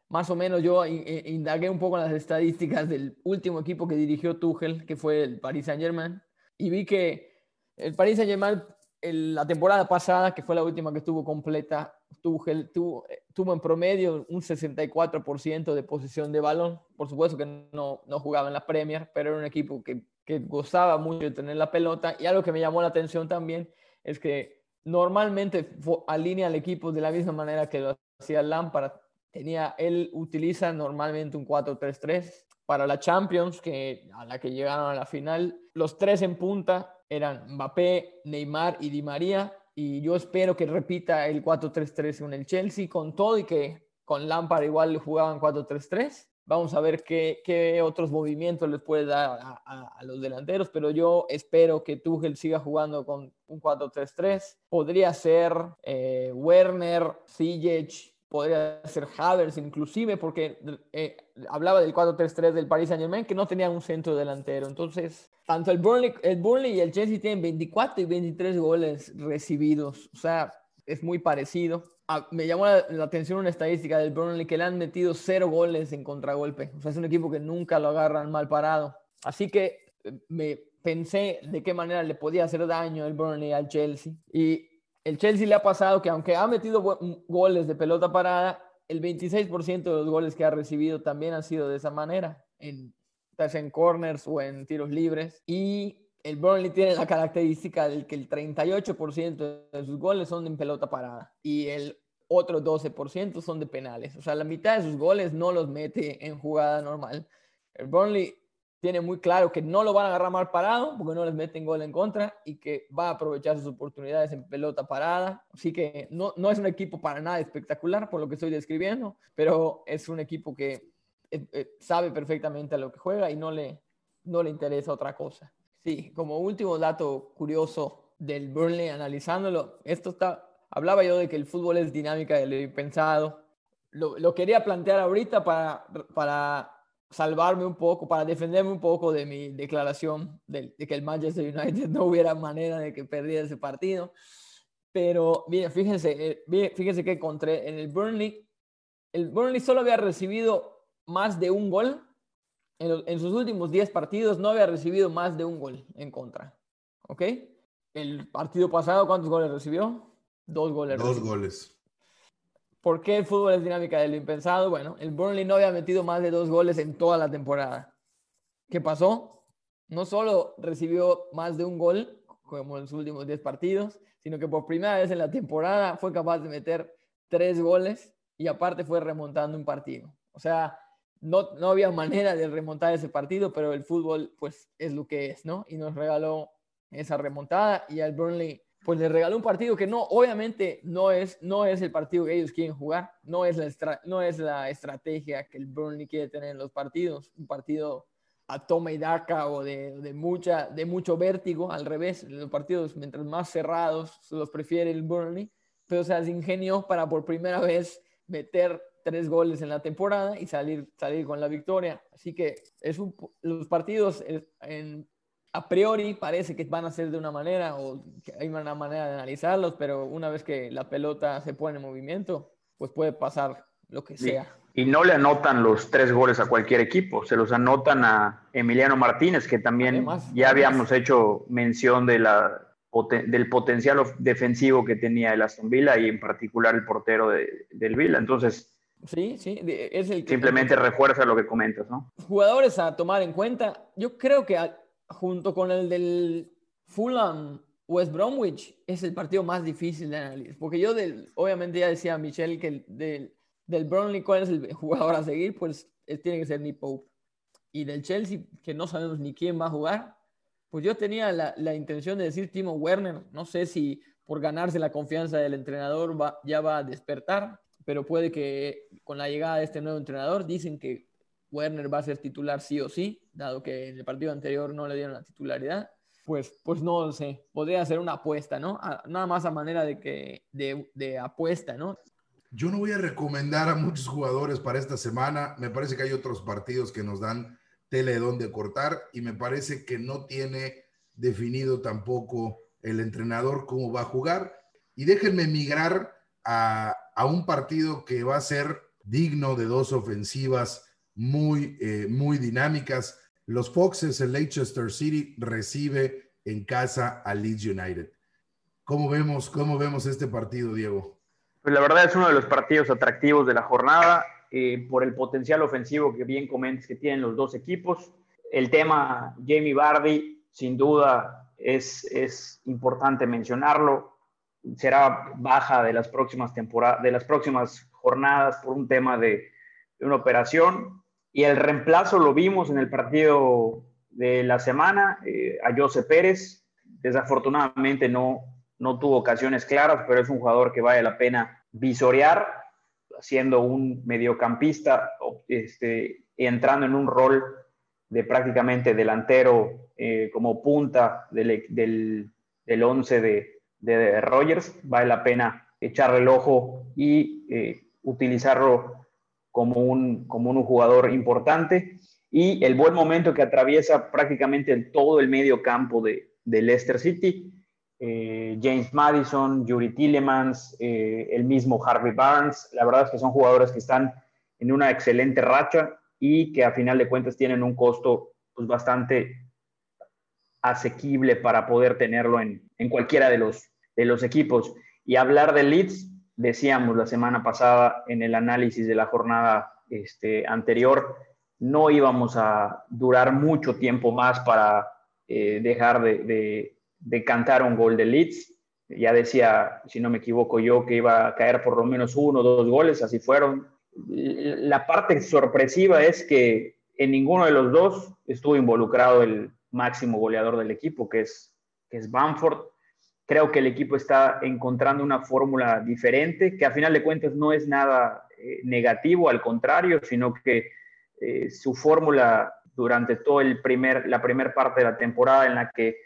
B: más o menos yo indagué un poco las estadísticas del último equipo que dirigió Tuchel, que fue el Paris Saint-Germain, y vi que el Paris Saint-Germain la temporada pasada, que fue la última que estuvo completa, Tuchel tuvo, tuvo en promedio un 64% de posición de balón. Por supuesto que no, no jugaba en la Premier, pero era un equipo que, que gozaba mucho de tener la pelota. Y algo que me llamó la atención también es que normalmente alinea al equipo de la misma manera que lo hacía Lampard. Tenía, él utiliza normalmente un 4-3-3 para la Champions, que a la que llegaron a la final. Los tres en punta eran Mbappé, Neymar y Di María. Y yo espero que repita el 4-3-3 en el Chelsea, con todo y que con Lampard igual jugaban 4-3-3. Vamos a ver qué, qué, otros movimientos les puede dar a, los delanteros, pero yo espero que Tuchel siga jugando con un 4-3-3. Podría ser eh, Werner, Ziyech, podría ser Havers inclusive, porque eh, hablaba del 4-3-3 del Paris Saint-Germain, que no tenía un centro delantero. Entonces, tanto el Burnley, el Burnley y el Chelsea tienen 24 y 23 goles recibidos. O sea, es muy parecido me llamó la, atención una estadística del Burnley que le han metido cero goles en contragolpe. O sea, es un equipo que nunca lo agarran mal parado. Así que eh, me pensé de qué manera le podía hacer daño el Burnley al Chelsea. Y el Chelsea le ha pasado que aunque ha metido goles de pelota parada, el 26% de los goles que ha recibido también han sido de esa manera, en, en corners o en tiros libres. Y el Burnley tiene la característica de que el 38% de sus goles son en pelota parada y el otro 12% son de penales. O sea, la mitad de sus goles no los mete en jugada normal. El Burnley tiene muy claro que no lo van a agarrar mal parado porque no les meten gol en contra y que va a aprovechar sus oportunidades en pelota parada. Así que no, no es un equipo para nada espectacular por lo que estoy describiendo, pero es un equipo que eh, eh, sabe perfectamente a lo que juega y no le, no le interesa otra cosa. Sí, como último dato curioso del Burnley analizándolo, esto está hablaba yo de que el fútbol es dinámica de lo pensado. Lo, lo, quería plantear ahorita para, para salvarme un poco, para defenderme un poco de mi declaración de, de, que el Manchester United *laughs* no hubiera manera de que perdiera ese partido. Pero, bien, fíjense, eh, fíjense que encontré en el Burnley, el Burnley solo había recibido más de un gol. En, en sus últimos 10 partidos no había recibido más de un gol en contra. ¿Ok? El partido pasado, ¿cuántos goles recibió? Dos goles.
A: Dos goles.
B: ¿Por qué el fútbol es dinámica del impensado? Bueno, el Burnley no había metido más de dos goles en toda la temporada. ¿Qué pasó? No solo recibió más de un gol, como en sus últimos 10 partidos, sino que por primera vez en la temporada fue capaz de meter tres goles y aparte fue remontando un partido. O sea, no, no había manera de remontar ese partido, pero el fútbol pues es lo que es, ¿no? Y nos regaló esa remontada y al Burnley pues le regaló un partido que no, obviamente no es, no es el partido que ellos quieren jugar, no es, la no es la estrategia que el Burnley quiere tener en los partidos, un partido a toma y daca o de, de, mucha, de mucho vértigo, al revés, los partidos mientras más cerrados los prefiere el Burnley, pero se las ingenió para por primera vez meter tres goles en la temporada y salir, salir con la victoria. Así que es un, los partidos en, a priori parece que van a ser de una manera o que hay una manera de analizarlos, pero una vez que la pelota se pone en movimiento, pues puede pasar lo que sea.
C: Y, no le anotan los tres goles a cualquier equipo, se los anotan a Emiliano Martínez, que también ya habíamos hecho mención de la, del potencial defensivo que tenía el Aston Villa y en particular el portero del Villa. Entonces,
B: Sí, sí, es el
C: Simplemente refuerza lo que comentas, ¿no?
B: Jugadores a tomar en cuenta. Yo creo que junto con el del Fulham West Bromwich es el partido más difícil de analizar. Porque yo, del, obviamente, ya decía a Michelle que el, del, del Burnley, ¿cuál es el *laughs* jugador a seguir? Pues tiene que ser Nick Pope. Y del Chelsea, que no sabemos ni quién va a jugar, pues yo tenía la, la intención de decir Timo Werner. No sé si por ganarse la confianza del entrenador va, ya va a despertar, pero puede que con la llegada de este nuevo entrenador, dicen que Werner va a ser titular sí o sí, dado que en el partido anterior no le dieron la titularidad, pues, pues no sé, podría ser una apuesta, ¿no? nada más a manera de, que, de, apuesta, ¿no?
A: Yo no voy a recomendar a muchos jugadores para esta semana. Me parece que hay otros partidos que nos dan tele de dónde cortar y me parece que no tiene definido tampoco el entrenador cómo va a jugar. Y déjenme migrar a, a un partido que va a ser digno de dos ofensivas muy, eh, muy dinámicas. Los Foxes, el Leicester City, recibe en casa a Leeds United. ¿Cómo vemos, cómo vemos este partido, Diego?
C: Pues la verdad es uno de los partidos atractivos de la jornada eh, por el potencial ofensivo que bien comentas que tienen los dos equipos. El tema Jamie Bardi, sin duda, es, es importante mencionarlo. Será baja de las próximas temporadas, de las próximas jornadas por un tema de, una operación y el reemplazo lo vimos en el partido de la semana eh, a José Pérez. Desafortunadamente no, no tuvo ocasiones claras, pero es un jugador que vale la pena visorear, siendo un mediocampista, este, entrando en un rol de prácticamente delantero eh, como punta del, del, del once de, de, Rogers. Vale la pena echarle el ojo y eh, utilizarlo como un, como un jugador importante y el buen momento que atraviesa prácticamente todo el medio campo de, de Leicester City. Eh, James Madison, Yuri Tillemans, eh, el mismo Harvey Barnes, la verdad es que son jugadores que están en una excelente racha y que a final de cuentas tienen un costo pues, bastante asequible para poder tenerlo en, en cualquiera de los, de los equipos. Y hablar de Leeds, decíamos la semana pasada en el análisis de la jornada este, anterior, no íbamos a durar mucho tiempo más para eh, dejar de, cantar un gol de Leeds. Ya decía, si no me equivoco yo, que iba a caer por lo menos uno o dos goles, así fueron. La parte sorpresiva es que en ninguno de los dos estuvo involucrado el máximo goleador del equipo, que es, que es Bamford. Creo que el equipo está encontrando una fórmula diferente, que a final de cuentas no es nada eh, negativo, al contrario, sino que eh, su fórmula durante todo el primer, la primera parte de la temporada en la que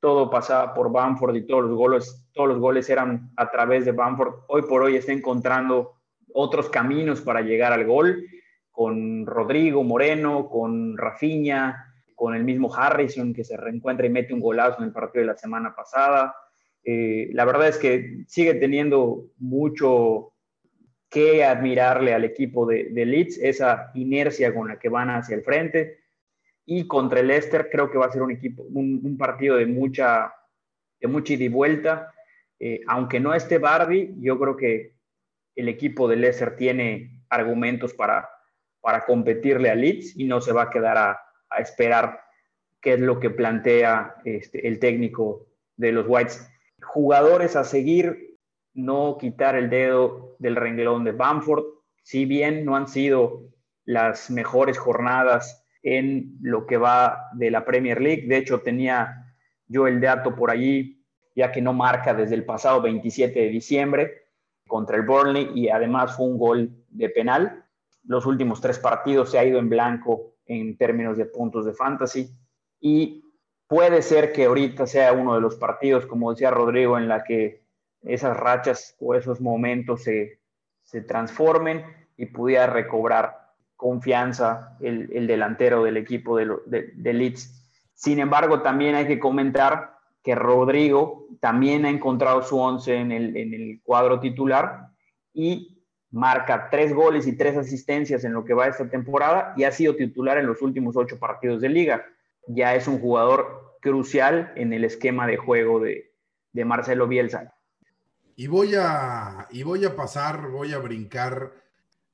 C: todo pasaba por Bamford y todos los goles, todos los goles eran a través de Bamford. Hoy por hoy está encontrando otros caminos para llegar al gol, con Rodrigo Moreno, con Rafinha, con el mismo Harrison que se reencuentra y mete un golazo en el partido de la semana pasada. Eh, la verdad es que sigue teniendo mucho que admirarle al equipo de, Leeds, esa inercia con la que van hacia el frente y contra el Leicester creo que va a ser un equipo, un, partido de mucha, de mucha ida y vuelta. Eh, aunque no esté Barbie, yo creo que el equipo de Leicester tiene argumentos para, para competirle a Leeds y no se va a quedar a, esperar qué es lo que plantea este, el técnico de los Whites. Jugadores a seguir, no quitar el dedo del renglón de Bamford, si bien no han sido las mejores jornadas en lo que va de la Premier League. De hecho, tenía yo el dato por allí, ya que no marca desde el pasado 27 de diciembre contra el Burnley y además fue un gol de penal. Los últimos tres partidos se ha ido en blanco en términos de puntos de fantasy y puede ser que ahorita sea uno de los partidos, como decía Rodrigo, en la que esas rachas o esos momentos se, se transformen y pudiera recobrar confianza el, delantero del equipo de, de, Leeds. Sin embargo, también hay que comentar que Rodrigo también ha encontrado su once en el, en el cuadro titular y marca tres goles y tres asistencias en lo que va esta temporada y ha sido titular en los últimos ocho partidos de liga. Ya es un jugador crucial en el esquema de juego de, Marcelo Bielsa.
A: Y voy, a, y voy a pasar, voy a brincar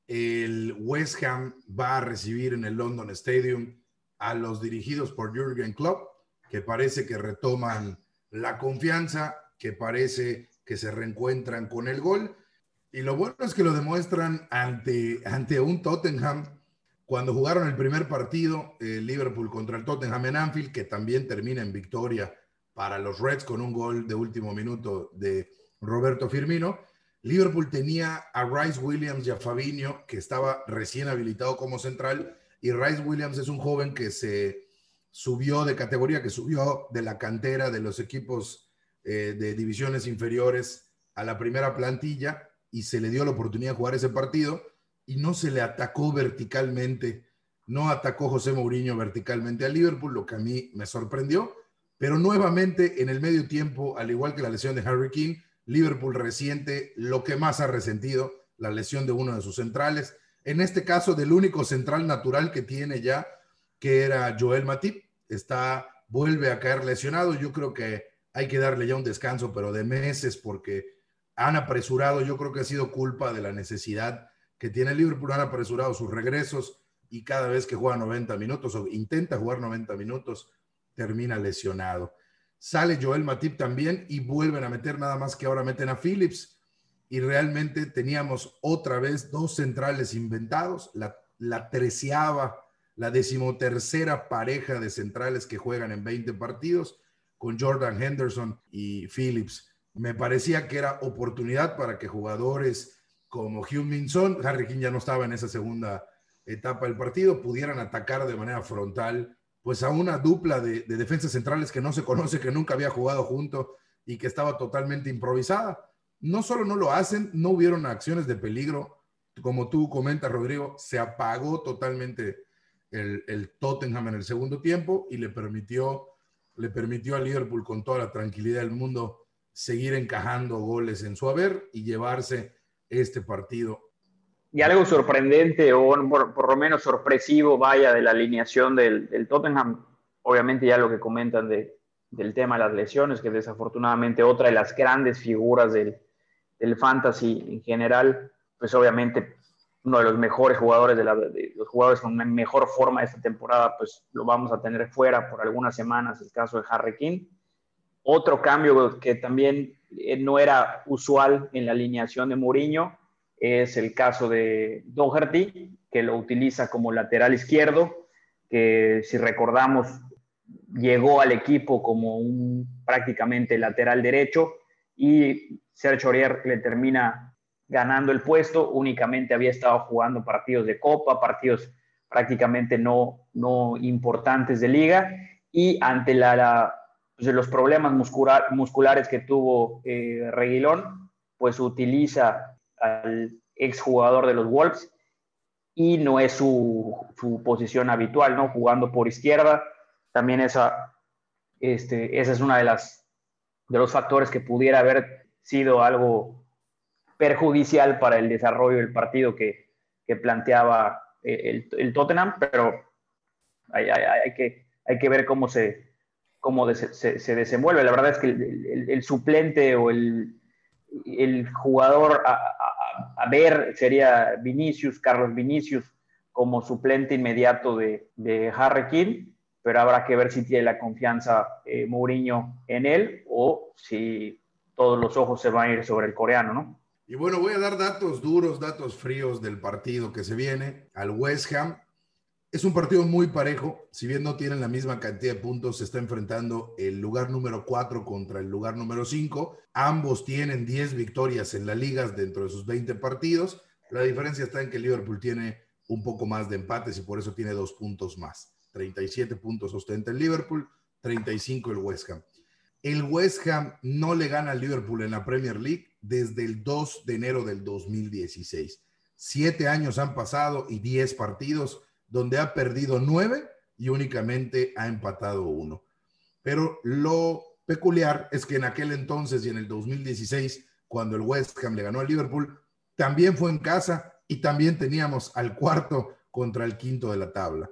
A: el West Ham va a recibir en el London Stadium a los dirigidos por Jürgen Klopp, que parece que retoman la confianza, que parece que se reencuentran con el gol. Y lo bueno es que lo demuestran ante, ante un Tottenham. Cuando jugaron el primer partido, el Liverpool contra el Tottenham en Anfield, que también termina en victoria para los Reds con un gol de último minuto de Roberto Firmino. Liverpool tenía a Rice Williams y a Fabinho, que estaba recién habilitado como central, y Rice Williams es un joven que se subió de categoría, que subió de la cantera de los equipos eh, de divisiones inferiores a la primera plantilla y se le dio la oportunidad de jugar ese partido y no se le atacó verticalmente, no atacó José Mourinho verticalmente a Liverpool, lo que a mí me sorprendió, pero nuevamente en el medio tiempo, al igual que la lesión de Harry King, Liverpool reciente lo que más ha resentido, la lesión de uno de sus centrales. En este caso, del único central natural que tiene ya, que era Joel Matip, está, vuelve a caer lesionado. Yo creo que hay que darle ya un descanso, pero de meses, porque han apresurado, yo creo que ha sido culpa de la necesidad que tiene Liverpool, han apresurado sus regresos y cada vez que juega 90 minutos o intenta jugar 90 minutos, termina lesionado. Sale Joel Matip también y vuelven a meter nada más que ahora meten a Phillips. Y realmente teníamos otra vez dos centrales inventados, la, la treceava, la decimotercera pareja de centrales que juegan en 20 partidos con Jordan Henderson y Phillips. Me parecía que era oportunidad para que jugadores como Hugh Minson, Harry King ya no estaba en esa segunda etapa del partido, pudieran atacar de manera frontal pues a una dupla de, defensas centrales que no se conoce, que nunca había jugado junto y que estaba totalmente improvisada. No solo no lo hacen, no hubieron acciones de peligro. Como tú comentas, Rodrigo, se apagó totalmente el, el Tottenham en el segundo tiempo y le permitió, le permitió a Liverpool con toda la tranquilidad del mundo seguir encajando goles en su haber y llevarse este partido
C: y algo sorprendente o por, lo menos sorpresivo, vaya, de la alineación del, Tottenham, obviamente ya lo que comentan de, del tema de las lesiones, que desafortunadamente otra de las grandes figuras del, del fantasy en general, pues obviamente uno de los mejores jugadores, de, la, los jugadores con mejor forma esta temporada, pues lo vamos a tener fuera por algunas semanas, el caso de Harry King. Otro cambio que también no era usual en la alineación de Mourinho, es el caso de Doherty, que lo utiliza como lateral izquierdo, que si recordamos llegó al equipo como un prácticamente lateral derecho y Sergio Aurier le termina ganando el puesto, únicamente había estado jugando partidos de copa, partidos prácticamente no, no importantes de liga. Y ante la, pues, los problemas musculares que tuvo eh, Reguilón, pues utiliza al exjugador de los Wolves y no es su, posición habitual, ¿no? Jugando por izquierda, también esa, este, esa es una de las de los factores que pudiera haber sido algo perjudicial para el desarrollo del partido que, planteaba el, el, Tottenham, pero hay, que, hay que ver cómo se, cómo se, desenvuelve. La verdad es que el, suplente o el, jugador a, ver sería Vinicius, Carlos Vinicius, como suplente inmediato de, de Harry King, pero habrá que ver si tiene la confianza eh, Mourinho en él o si todos los ojos se van a ir sobre el coreano, ¿no?
A: Y bueno, voy a dar datos duros, datos fríos del partido que se viene al West Ham. Es un partido muy parejo, si bien no tienen la misma cantidad de puntos, se está enfrentando el lugar número 4 contra el lugar número 5. Ambos tienen 10 victorias en las ligas dentro de sus 20 partidos. La diferencia está en que Liverpool tiene un poco más de empates y por eso tiene dos puntos más. 37 puntos ostenta el Liverpool, 35 el West Ham. El West Ham no le gana al Liverpool en la Premier League desde el 2 de enero del 2016. Siete años han pasado y 10 partidos donde ha perdido 9 y únicamente ha empatado uno. Pero lo peculiar es que en aquel entonces y en el 2016, cuando el West Ham le ganó al Liverpool, también fue en casa y también teníamos al cuarto contra el quinto de la tabla.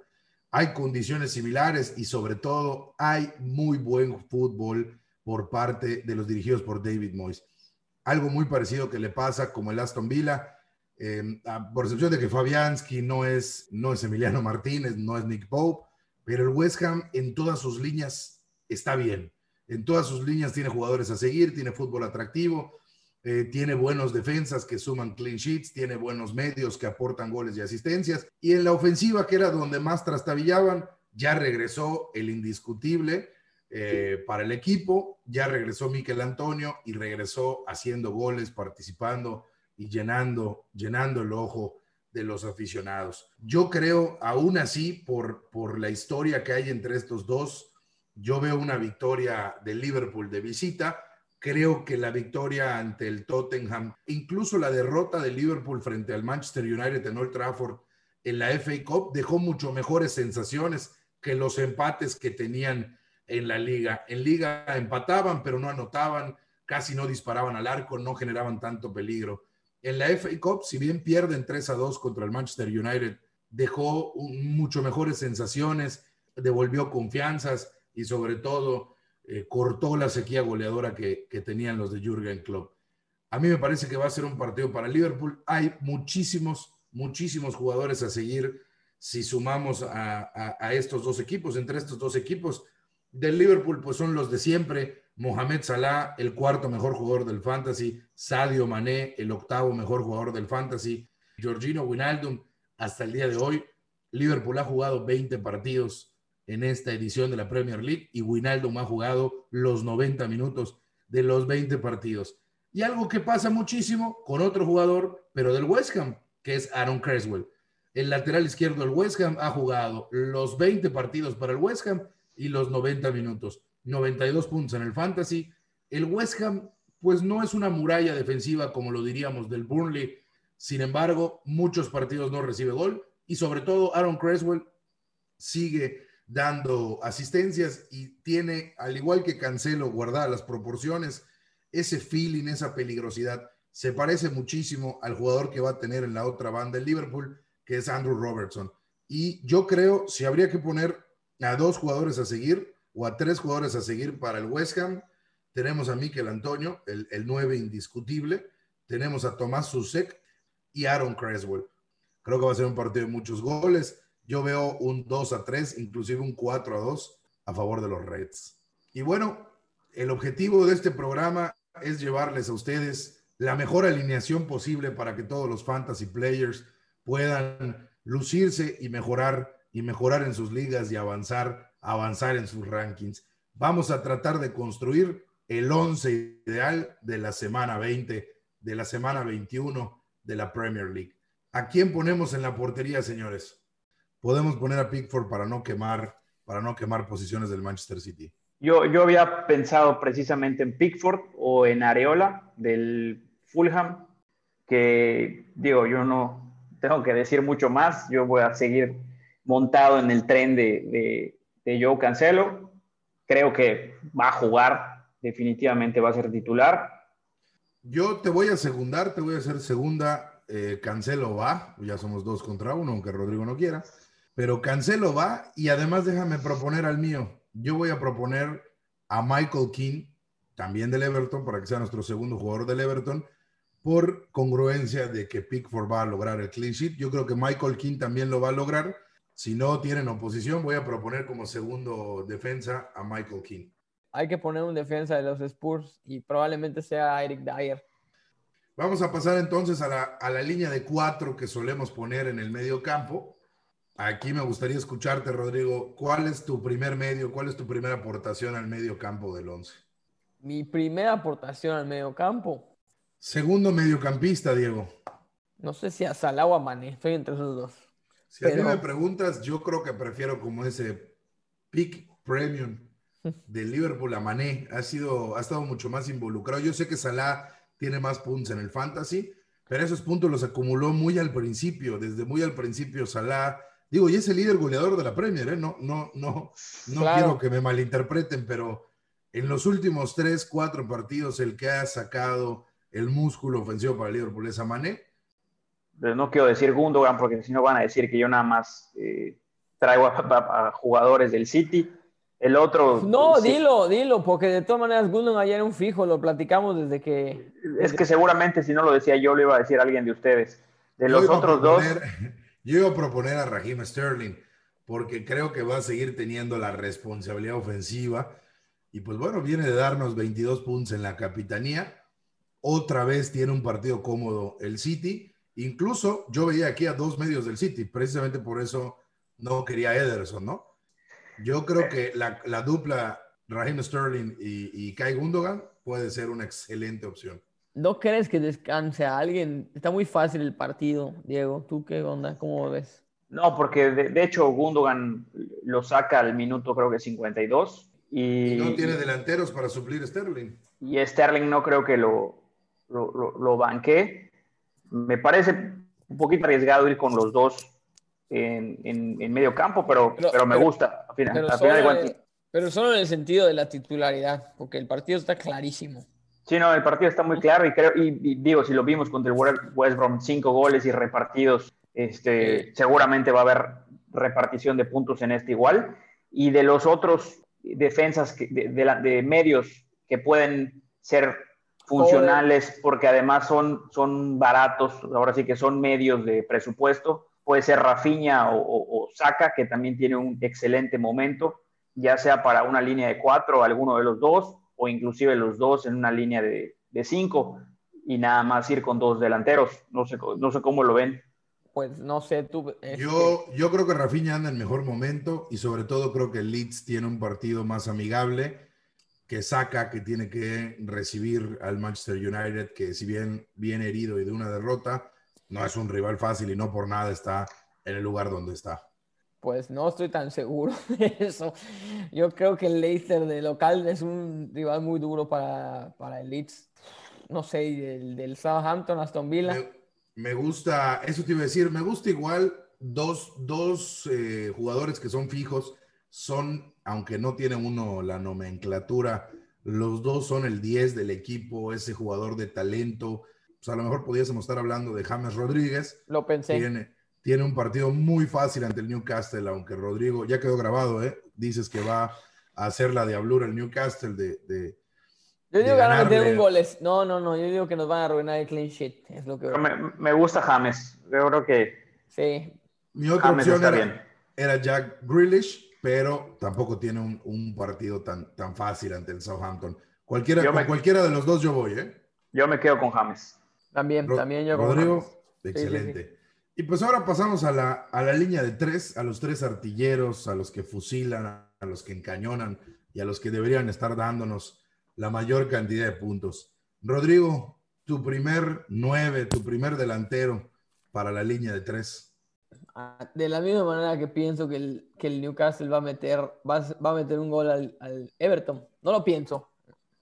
A: Hay condiciones similares y sobre todo hay muy buen fútbol por parte de los dirigidos por David Moyes. Algo muy parecido que le pasa como el Aston Villa, eh, por excepción de que Fabianski no es, no es Emiliano Martínez, no es Nick Pope, pero el West Ham en todas sus líneas está bien. En todas sus líneas tiene jugadores a seguir, tiene fútbol atractivo, eh, tiene buenos defensas que suman clean sheets, tiene buenos medios que aportan goles y asistencias. Y en la ofensiva, que era donde más trastabillaban, ya regresó el indiscutible eh, para el equipo, ya regresó Miquel Antonio y regresó haciendo goles, participando y llenando, llenando el ojo de los aficionados. Yo creo, aún así, por, por la historia que hay entre estos dos, yo veo una victoria de Liverpool de visita. Creo que la victoria ante el Tottenham, incluso la derrota de Liverpool frente al Manchester United en Old Trafford en la FA Cup, dejó mucho mejores sensaciones que los empates que tenían en la liga. En liga empataban, pero no anotaban, casi no disparaban al arco, no generaban tanto peligro. En la FA Cup, si bien pierden 3 a 2 contra el Manchester United, dejó mucho mejores sensaciones, devolvió confianzas y sobre todo eh, cortó la sequía goleadora que, tenían los de Jürgen Klopp. A mí me parece que va a ser un partido para Liverpool. Hay muchísimos, muchísimos jugadores a seguir si sumamos a, a estos dos equipos. Entre estos dos equipos del Liverpool, pues son los de siempre. Mohamed Salah, el cuarto mejor jugador del fantasy, Sadio Mané, el octavo mejor jugador del fantasy, Georgino Wijnaldum, hasta el día de hoy, Liverpool ha jugado 20 partidos en esta edición de la Premier League y Wijnaldum ha jugado los 90 minutos de los 20 partidos. Y algo que pasa muchísimo con otro jugador, pero del West Ham, que es Aaron Creswell. El lateral izquierdo del West Ham ha jugado los 20 partidos para el West Ham y los 90 minutos. 92 puntos en el fantasy. El West Ham, pues no es una muralla defensiva como lo diríamos del Burnley. Sin embargo, muchos partidos no recibe gol y sobre todo Aaron Creswell sigue dando asistencias y tiene, al igual que Cancelo, guardadas las proporciones, ese feeling, esa peligrosidad. Se parece muchísimo al jugador que va a tener en la otra banda el Liverpool, que es Andrew Robertson. Y yo creo, si habría que poner a dos jugadores a seguir, o a tres jugadores a seguir para el West Ham. Tenemos a Miquel Antonio, el, el 9 indiscutible. Tenemos a Tomás Susek y Aaron Creswell. Creo que va a ser un partido de muchos goles. Yo veo un 2 a 3, inclusive un 4 a 2 a favor de los Reds. Y bueno, el objetivo de este programa es llevarles a ustedes la mejor alineación posible para que todos los fantasy players puedan lucirse y mejorar y mejorar en sus ligas y avanzar avanzar en sus rankings. Vamos a tratar de construir el 11 ideal de la semana 20, de la semana 21 de la Premier League. ¿A quién ponemos en la portería, señores? Podemos poner a Pickford para no quemar, para no quemar posiciones del Manchester City.
C: Yo, yo había pensado precisamente en Pickford o en Areola del Fulham, que digo, yo no tengo que decir mucho más, yo voy a seguir montado en el tren de, de, Joe Cancelo, creo que va a jugar, definitivamente va a ser titular.
A: Yo te voy a segundar, te voy a hacer segunda, eh, Cancelo va, ya somos dos contra uno, aunque Rodrigo no quiera, pero Cancelo va y además déjame proponer al mío, yo voy a proponer a Michael King, también del Everton, para que sea nuestro segundo jugador del Everton, por congruencia de que Pickford va a lograr el clean sheet. Yo creo que Michael King también lo va a lograr. Si no tienen oposición, voy a proponer como segundo defensa a Michael King.
B: Hay que poner un defensa de los Spurs y probablemente sea Eric Dyer.
A: Vamos a pasar entonces a la, a la línea de cuatro que solemos poner en el medio campo. Aquí me gustaría escucharte, Rodrigo. ¿Cuál es tu primer medio? ¿Cuál es tu primera aportación al medio campo del 11?
B: Mi primera aportación al medio campo.
A: Segundo mediocampista, Diego.
B: No sé si a Salah o a Mané. Estoy entre esos dos.
A: Si a mí me preguntas, yo creo que prefiero como ese pick premium de Liverpool a Mané. Ha, sido, ha estado mucho más involucrado. Yo sé que Salah tiene más puntos en el fantasy, pero esos puntos los acumuló muy al principio. Desde muy al principio Salah Digo, y es el líder goleador de la Premier, ¿eh? No, no, no, no quiero que me malinterpreten, pero en los últimos tres, cuatro partidos, el que ha sacado el músculo ofensivo para el Liverpool es a Mané.
C: No quiero decir Gundogan, porque si no van a decir que yo nada más eh, traigo a, jugadores del City. El otro.
B: No, dilo, dilo, porque de todas maneras Gundogan ayer era un fijo, lo platicamos desde que.
C: Es que seguramente si no lo decía yo, lo iba a decir alguien de ustedes. De los otros dos. *laughs*
A: Yo iba a proponer a Raheem Sterling porque creo que va a seguir teniendo la responsabilidad ofensiva. Y pues bueno, viene de darnos 22 puntos en la capitanía. Otra vez tiene un partido cómodo el City. Incluso yo veía aquí a dos medios del City, precisamente por eso no quería Ederson, ¿no? Yo creo que la, dupla Raheem Sterling y, y Kai Gundogan puede ser una excelente opción.
B: ¿No crees que descanse a alguien? Está muy fácil el partido, Diego. ¿Tú qué onda? ¿Cómo ves?
C: No, porque de, hecho Gundogan lo saca al minuto creo que 52. Y,
A: no tiene delanteros para suplir Sterling.
C: Y Sterling no creo que lo, lo, lo, banque. Me parece un poquito arriesgado ir con los dos en, en, medio campo, pero, pero, me gusta.
B: pero solo en el sentido de la titularidad, porque el partido está clarísimo.
C: Sí, no, el partido está muy claro y creo, y, digo, si lo vimos contra el West Brom, cinco goles y repartidos, este, seguramente va a haber repartición de puntos en este igual. Y de los otros defensas de, de, medios que pueden ser funcionales porque además son, son baratos, ahora sí que son medios de presupuesto, puede ser Rafinha o, o, o Saka, que también tiene un excelente momento, ya sea para una línea de cuatro, alguno de los dos, o inclusive los dos en una línea de, cinco y nada más ir con dos delanteros. No sé, no sé cómo lo ven.
B: Pues no sé, tú.
A: Yo, yo creo que Rafinha anda en mejor momento y sobre todo creo que el Leeds tiene un partido más amigable que saca que tiene que recibir al Manchester United, que si bien viene herido y de una derrota, no es un rival fácil y no por nada está en el lugar donde está
B: pues no estoy tan seguro *laughs* de eso. Yo creo que el Leicester de local es un rival muy duro para, para el Leeds. No sé, del, del Southampton, Aston Villa.
A: Me, gusta, eso te iba a decir, me gusta igual dos, dos eh, jugadores que son fijos, son, aunque no tienen uno la nomenclatura, los dos son el 10 del equipo, ese jugador de talento. Pues a lo mejor pudiésemos estar hablando de James Rodríguez.
B: Lo pensé.
A: Tiene, tiene un partido muy fácil ante el Newcastle, aunque Rodrigo, ya quedó grabado, ¿eh? Dices que va a hacer la diablura el Newcastle de...
B: yo digo que van a meter un goles. No, no, no. Yo digo que nos van a arruinar el clean sheet. Es lo que
C: me, gusta James. Yo creo que.
B: Sí.
A: Mi otra opción era, era, Jack Grealish, pero tampoco tiene un, partido tan, tan fácil ante el Southampton. Cualquiera, con cualquiera de los dos yo voy, ¿eh?
C: Yo me quedo con James.
B: También, también yo
A: Rodrigo, excelente. Y pues ahora pasamos a la, a la línea de tres, a los tres artilleros, a los que fusilan, a los que encañonan y a los que deberían estar dándonos la mayor cantidad de puntos. Rodrigo, tu primer nueve, tu primer delantero para la línea de tres.
B: Ah, de la misma manera que pienso que el, que el Newcastle va a meter, va, va a meter un gol al, al, Everton. No lo pienso.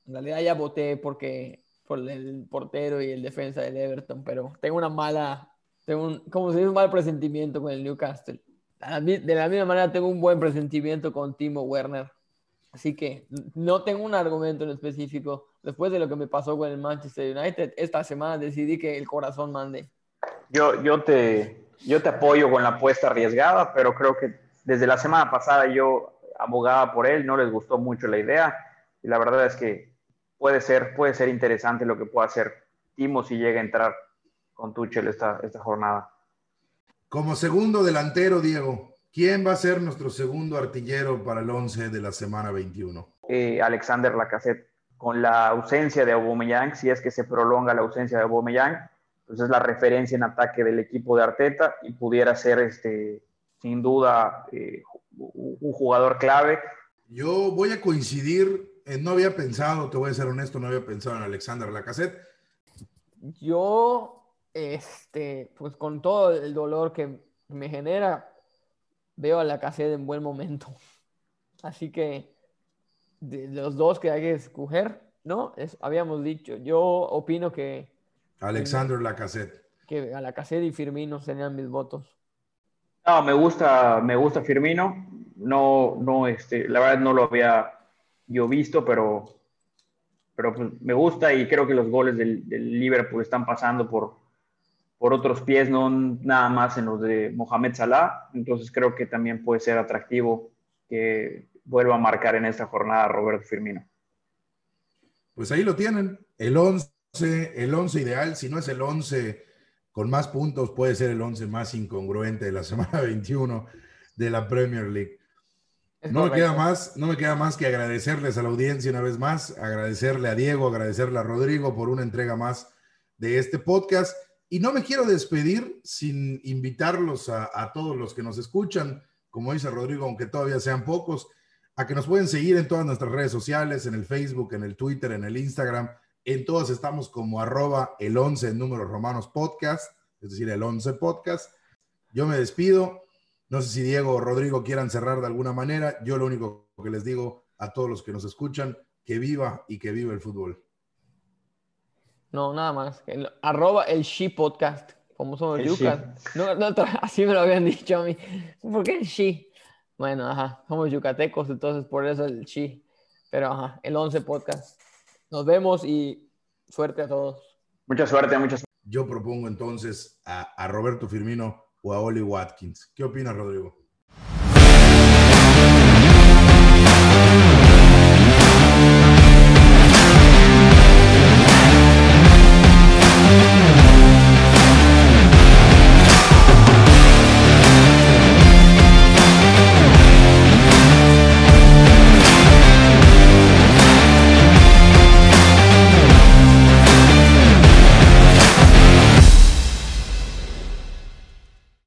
B: En realidad ya voté porque, por el portero y el defensa del Everton, pero tengo una mala, tengo un, como se dice, un mal presentimiento con el Newcastle. De la misma manera tengo un buen presentimiento con Timo Werner. Así que no tengo un argumento en específico. Después de lo que me pasó con el Manchester United, esta semana decidí que el corazón mande.
C: Yo, yo te, yo te apoyo con la apuesta arriesgada, pero creo que desde la semana pasada yo abogaba por él, no les gustó mucho la idea y la verdad es que puede ser, puede ser interesante lo que pueda hacer Timo si llega a entrar con Tuchel esta, esta jornada.
A: Como segundo delantero, Diego, ¿quién va a ser nuestro segundo artillero para el 11 de la semana 21?
C: Eh, Alexander Lacazette. Con la ausencia de Aubameyang, si es que se prolonga la ausencia de Aubameyang, pues es la referencia en ataque del equipo de Arteta y pudiera ser este, sin duda eh, un jugador clave.
A: Yo voy a coincidir, no había pensado, te voy a ser honesto, no había pensado en Alexander Lacazette.
B: Yo, este, pues con todo el dolor que me genera, veo a Lacazette en buen momento. *laughs* Así que de los dos que hay que escoger, ¿no? Es, habíamos dicho, yo opino que
A: Alexander Lacazette.
B: Que a Lacazette y Firmino serían mis votos.
C: No, me gusta, me gusta Firmino. No, no, este, la verdad no lo había yo visto, pero, pero pues, me gusta y creo que los goles del, Liverpool están pasando por, por otros pies, no nada más en los de Mohamed Salah. Entonces creo que también puede ser atractivo que vuelva a marcar en esta jornada Roberto Firmino.
A: Pues ahí lo tienen, el 11 el 11 ideal, si no es el 11 con más puntos, puede ser el 11 más incongruente de la *laughs* semana 21 de la Premier League. No me, queda más, no me queda más que agradecerles a la audiencia una vez más, agradecerle a Diego, agradecerle a Rodrigo por una entrega más de este podcast. Y no me quiero despedir sin invitarlos a, a todos los que nos escuchan, como dice Rodrigo, aunque todavía sean pocos, a que nos pueden seguir en todas nuestras redes sociales, en el Facebook, en el Twitter, en el Instagram en todas estamos como arroba el 11 en números romanos podcast, es decir, el 11 podcast. Yo me despido. No sé si Diego o Rodrigo quieran cerrar de alguna manera. Yo lo único que les digo a todos los que nos escuchan, que viva y que viva el fútbol.
B: No, nada más. El, arroba el She Podcast, como somos yucas. No, no, *laughs* así me lo habían dicho a mí. ¿Por qué el She? Bueno, ajá, somos yucatecos, entonces por eso el She. Pero ajá, el 11 Podcast. Nos vemos y suerte a todos.
C: Mucha suerte, mucha suerte.
A: Yo propongo entonces a, a Roberto Firmino o a Oli Watkins. ¿Qué opinas, Rodrigo?